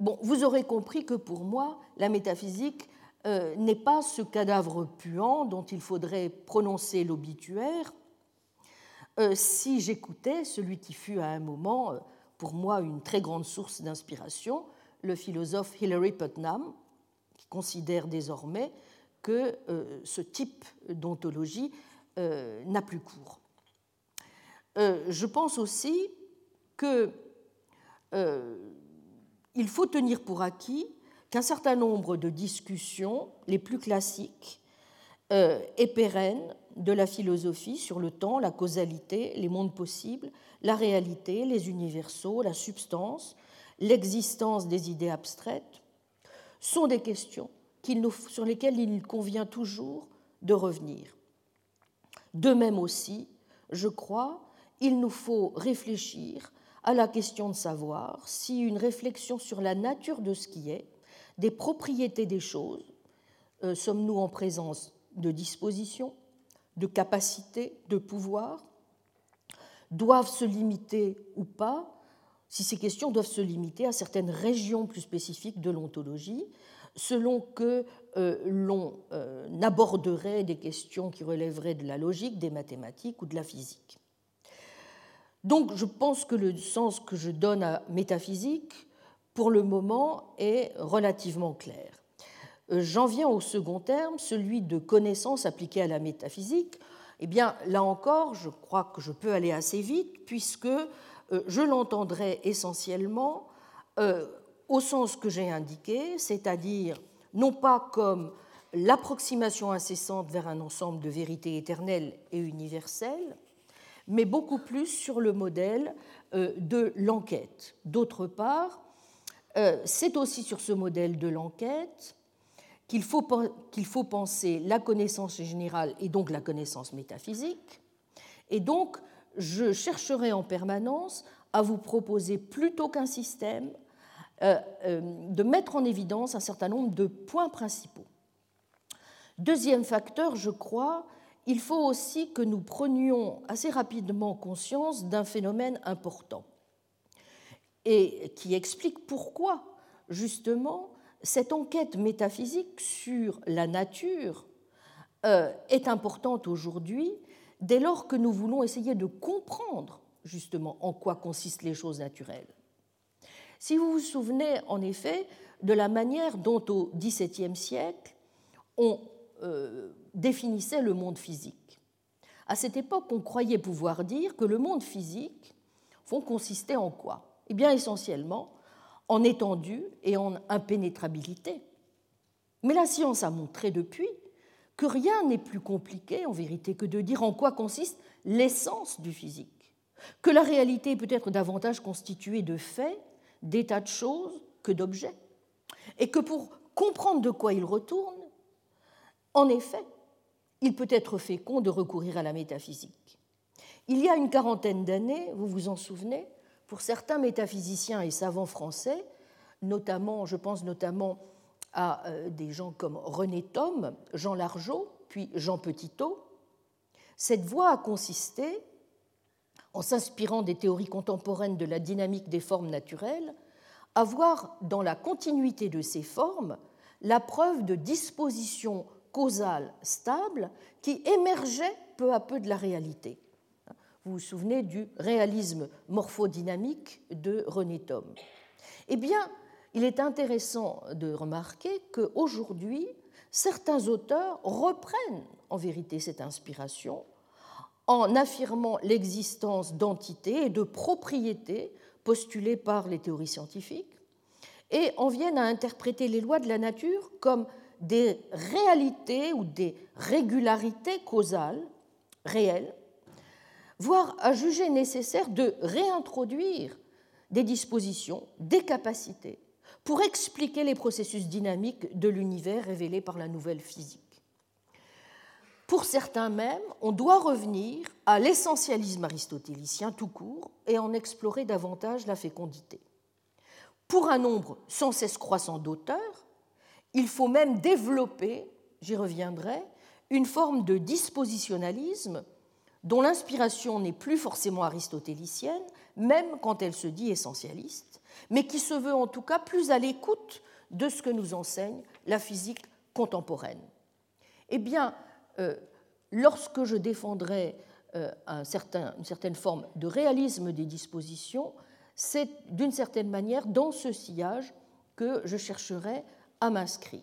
Bon, vous aurez compris que pour moi, la métaphysique n'est pas ce cadavre puant dont il faudrait prononcer l'obituaire. Euh, si j'écoutais celui qui fut à un moment, euh, pour moi, une très grande source d'inspiration, le philosophe Hilary Putnam, qui considère désormais que ce type d'ontologie n'a plus cours. Euh, je pense aussi qu'il euh, faut tenir pour acquis qu'un certain nombre de discussions, les plus classiques euh, et pérennes de la philosophie sur le temps, la causalité, les mondes possibles, la réalité, les universaux, la substance, l'existence des idées abstraites, sont des questions sur lesquelles il convient toujours de revenir. De même aussi, je crois, il nous faut réfléchir à la question de savoir si une réflexion sur la nature de ce qui est, des propriétés des choses, euh, sommes-nous en présence de disposition, de capacité, de pouvoir, doivent se limiter ou pas, si ces questions doivent se limiter à certaines régions plus spécifiques de l'ontologie, selon que euh, l'on euh, aborderait des questions qui relèveraient de la logique, des mathématiques ou de la physique. Donc je pense que le sens que je donne à métaphysique, pour le moment, est relativement clair. Euh, j'en viens au second terme, celui de connaissance appliquée à la métaphysique. Eh bien, là encore, je crois que je peux aller assez vite, puisque je l'entendrai essentiellement au sens que j'ai indiqué, c'est-à-dire non pas comme l'approximation incessante vers un ensemble de vérités éternelles et universelles, mais beaucoup plus sur le modèle euh, de l'enquête. D'autre part, euh, c'est aussi sur ce modèle de l'enquête qu'il faut, qu'il faut penser la connaissance générale et donc la connaissance métaphysique. Et donc, je chercherai en permanence à vous proposer plutôt qu'un système euh, euh, de mettre en évidence un certain nombre de points principaux. Deuxième facteur, je crois, il faut aussi que nous prenions assez rapidement conscience d'un phénomène important et qui explique pourquoi, justement, cette enquête métaphysique sur la nature euh, est importante aujourd'hui dès lors que nous voulons essayer de comprendre justement en quoi consistent les choses naturelles. Si vous vous souvenez en effet de la manière dont au XVIIe siècle on euh, définissait le monde physique. À cette époque, on croyait pouvoir dire que le monde physique consistait en quoi? Eh bien, essentiellement en étendue et en impénétrabilité. Mais la science a montré depuis que rien n'est plus compliqué en vérité que de dire en quoi consiste l'essence du physique, que la réalité peut être davantage constituée de faits d'états de choses que d'objets, et que pour comprendre de quoi il retourne, en effet, il peut être fécond de recourir à la métaphysique. Il y a une quarantaine d'années, vous vous en souvenez, pour certains métaphysiciens et savants français, notamment, je pense notamment à euh, des gens comme René Thom, Jean Largeau, puis Jean Petitot, cette voie a consisté en s'inspirant des théories contemporaines de la dynamique des formes naturelles, à voir dans la continuité de ces formes la preuve de dispositions causales stables qui émergeaient peu à peu de la réalité. Vous vous souvenez du réalisme morphodynamique de René Thom. Eh bien, il est intéressant de remarquer qu'aujourd'hui, certains auteurs reprennent en vérité cette inspiration en affirmant l'existence d'entités et de propriétés postulées par les théories scientifiques, et en viennent à interpréter les lois de la nature comme des réalités ou des régularités causales réelles, voire à juger nécessaire de réintroduire des dispositions, des capacités, pour expliquer les processus dynamiques de l'univers révélés par la nouvelle physique. Pour certains même, on doit revenir à l'essentialisme aristotélicien tout court et en explorer davantage la fécondité. Pour un nombre sans cesse croissant d'auteurs, il faut même développer, j'y reviendrai, une forme de dispositionnalisme dont l'inspiration n'est plus forcément aristotélicienne, même quand elle se dit essentialiste, mais qui se veut en tout cas plus à l'écoute de ce que nous enseigne la physique contemporaine. Eh bien, euh, lorsque je défendrai euh, une certaine forme de réalisme des dispositions, c'est d'une certaine manière dans ce sillage que je chercherai à m'inscrire.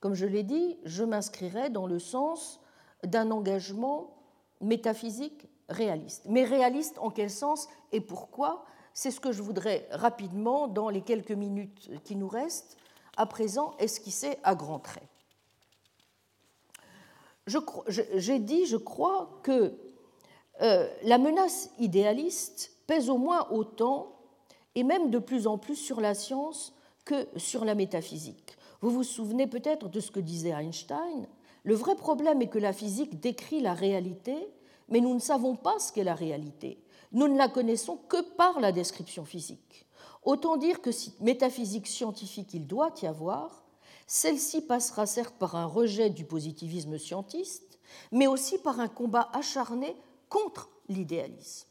Comme je l'ai dit, je m'inscrirai dans le sens d'un engagement métaphysique réaliste. Mais réaliste en quel sens et pourquoi? C'est ce que je voudrais rapidement, dans les quelques minutes qui nous restent, à présent esquisser à grands traits j'ai dit, je crois, que euh, la menace idéaliste pèse au moins autant, et même de plus en plus, sur la science que sur la métaphysique. Vous vous souvenez peut-être de ce que disait Einstein. Le vrai problème est que la physique décrit la réalité, mais nous ne savons pas ce qu'est la réalité. Nous ne la connaissons que par la description physique. Autant dire que si métaphysique scientifique il doit y avoir, celle-ci passera certes par un rejet du positivisme scientiste, mais aussi par un combat acharné contre l'idéalisme.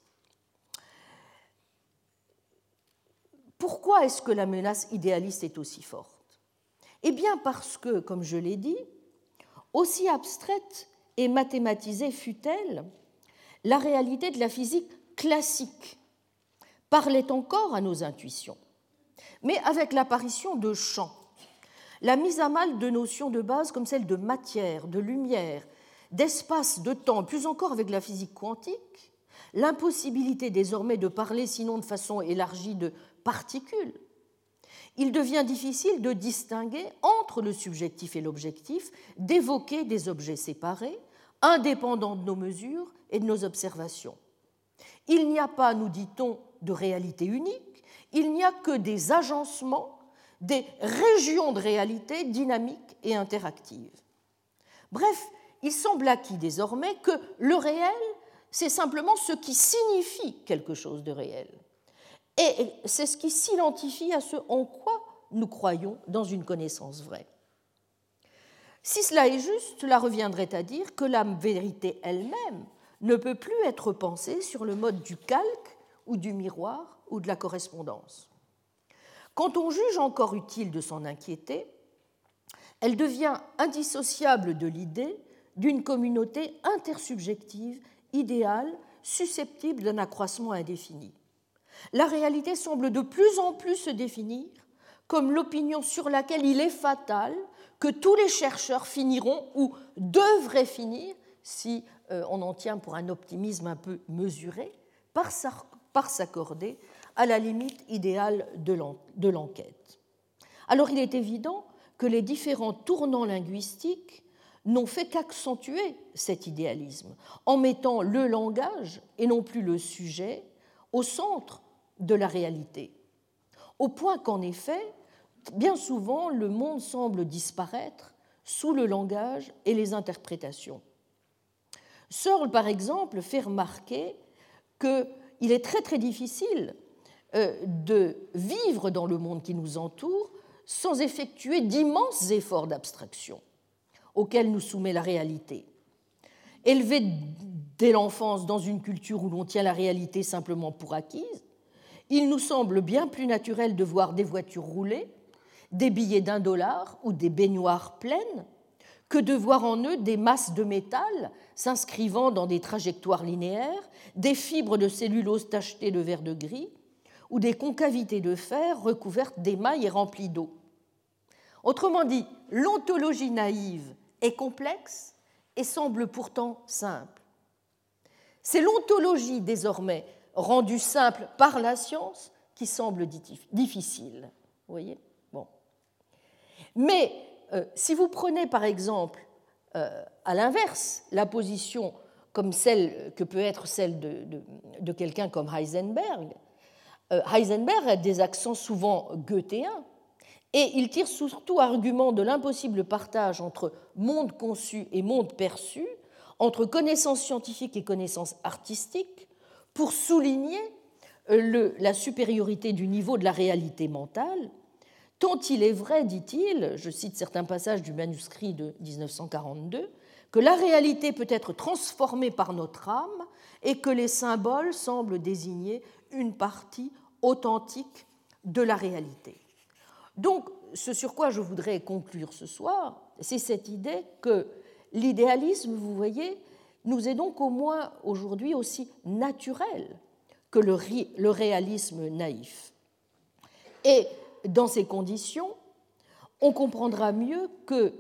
Pourquoi est-ce que la menace idéaliste est aussi forte? Eh bien parce que, comme je l'ai dit, aussi abstraite et mathématisée fut-elle, la réalité de la physique classique parlait encore à nos intuitions. Mais avec l'apparition de champs, la mise à mal de notions de base comme celle de matière, de lumière, d'espace, de temps, plus encore avec la physique quantique, l'impossibilité désormais de parler sinon de façon élargie de particules, il devient difficile de distinguer entre le subjectif et l'objectif, d'évoquer des objets séparés, indépendants de nos mesures et de nos observations. Il n'y a pas, nous dit-on, de réalité unique, il n'y a que des agencements, des régions de réalité dynamiques et interactives. Bref, il semble acquis désormais que le réel, c'est simplement ce qui signifie quelque chose de réel. Et c'est ce qui s'identifie à ce en quoi nous croyons dans une connaissance vraie. Si cela est juste, cela reviendrait à dire que la vérité elle-même ne peut plus être pensée sur le mode du calque ou du miroir ou de la correspondance. Quand on juge encore utile de s'en inquiéter, elle devient indissociable de l'idée d'une communauté intersubjective idéale susceptible d'un accroissement indéfini la réalité semble de plus en plus se définir comme l'opinion sur laquelle il est fatal que tous les chercheurs finiront ou devraient finir, si euh, on en tient pour un optimisme un peu mesuré, par s'accorder à la limite idéale de l'enquête. Alors il est évident que les différents tournants linguistiques n'ont fait qu'accentuer cet idéalisme, en mettant le langage, et non plus le sujet, au centre de la réalité. Au point qu'en effet, bien souvent, le monde semble disparaître sous le langage et les interprétations. Searle, par exemple, fait remarquer qu'il est très très difficile euh, de vivre dans le monde qui nous entoure sans effectuer d'immenses efforts d'abstraction auxquels nous soumet la réalité. Élevé dès l'enfance dans une culture où l'on tient la réalité simplement pour acquise, il nous semble bien plus naturel de voir des voitures rouler, des billets d'un dollar ou des baignoires pleines, que de voir en eux des masses de métal s'inscrivant dans des trajectoires linéaires, des fibres de cellulose tachetées de vert de gris, ou des concavités de fer recouvertes d'émail et remplies d'eau. Autrement dit, l'ontologie naïve est complexe et semble pourtant simple. C'est l'ontologie désormais rendu simple par la science qui semble difficile. Vous voyez? Bon. Mais euh, si vous prenez par exemple euh, à l'inverse la position comme celle que peut être celle de, quelqu'un comme Heisenberg, euh, Heisenberg a des accents souvent goethéens et il tire surtout argument de l'impossible partage entre monde conçu et monde perçu, entre connaissances scientifiques et connaissances artistiques, pour souligner euh, la supériorité du niveau de la réalité mentale, tant il est vrai, dit-il, je cite certains passages du manuscrit de 1942, que la réalité peut être transformée par notre âme et que les symboles semblent désigner une partie authentique de la réalité. Donc, ce sur quoi je voudrais conclure ce soir, c'est cette idée que l'idéalisme, vous voyez, nous est donc au moins aujourd'hui aussi naturel que le réalisme naïf. Et dans ces conditions, on comprendra mieux que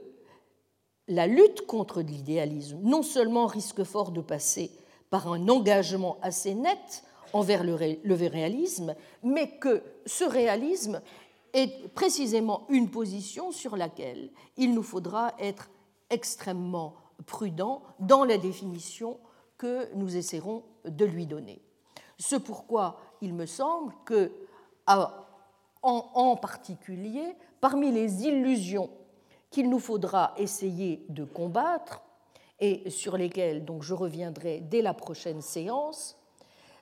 la lutte contre l'idéalisme non seulement risque fort de passer par un engagement assez net envers le, réalisme, mais que ce réalisme est précisément une position sur laquelle il nous faudra être extrêmement prudent dans la définition que nous essaierons de lui donner. Ce pourquoi il me semble que, en particulier, parmi les illusions qu'il nous faudra essayer de combattre, et sur lesquelles donc, je reviendrai dès la prochaine séance,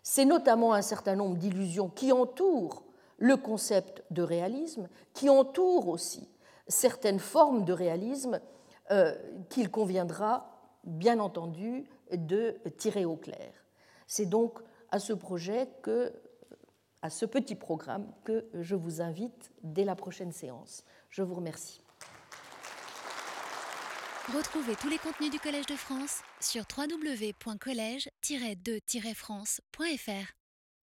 c'est notamment un certain nombre d'illusions qui entourent le concept de réalisme, qui entourent aussi certaines formes de réalisme qu'il conviendra, bien entendu, de tirer au clair. C'est donc à ce projet que, à ce petit programme que je vous invite dès la prochaine séance. Je vous remercie. Retrouvez tous les contenus du Collège de France sur www.colège-2-france.fr.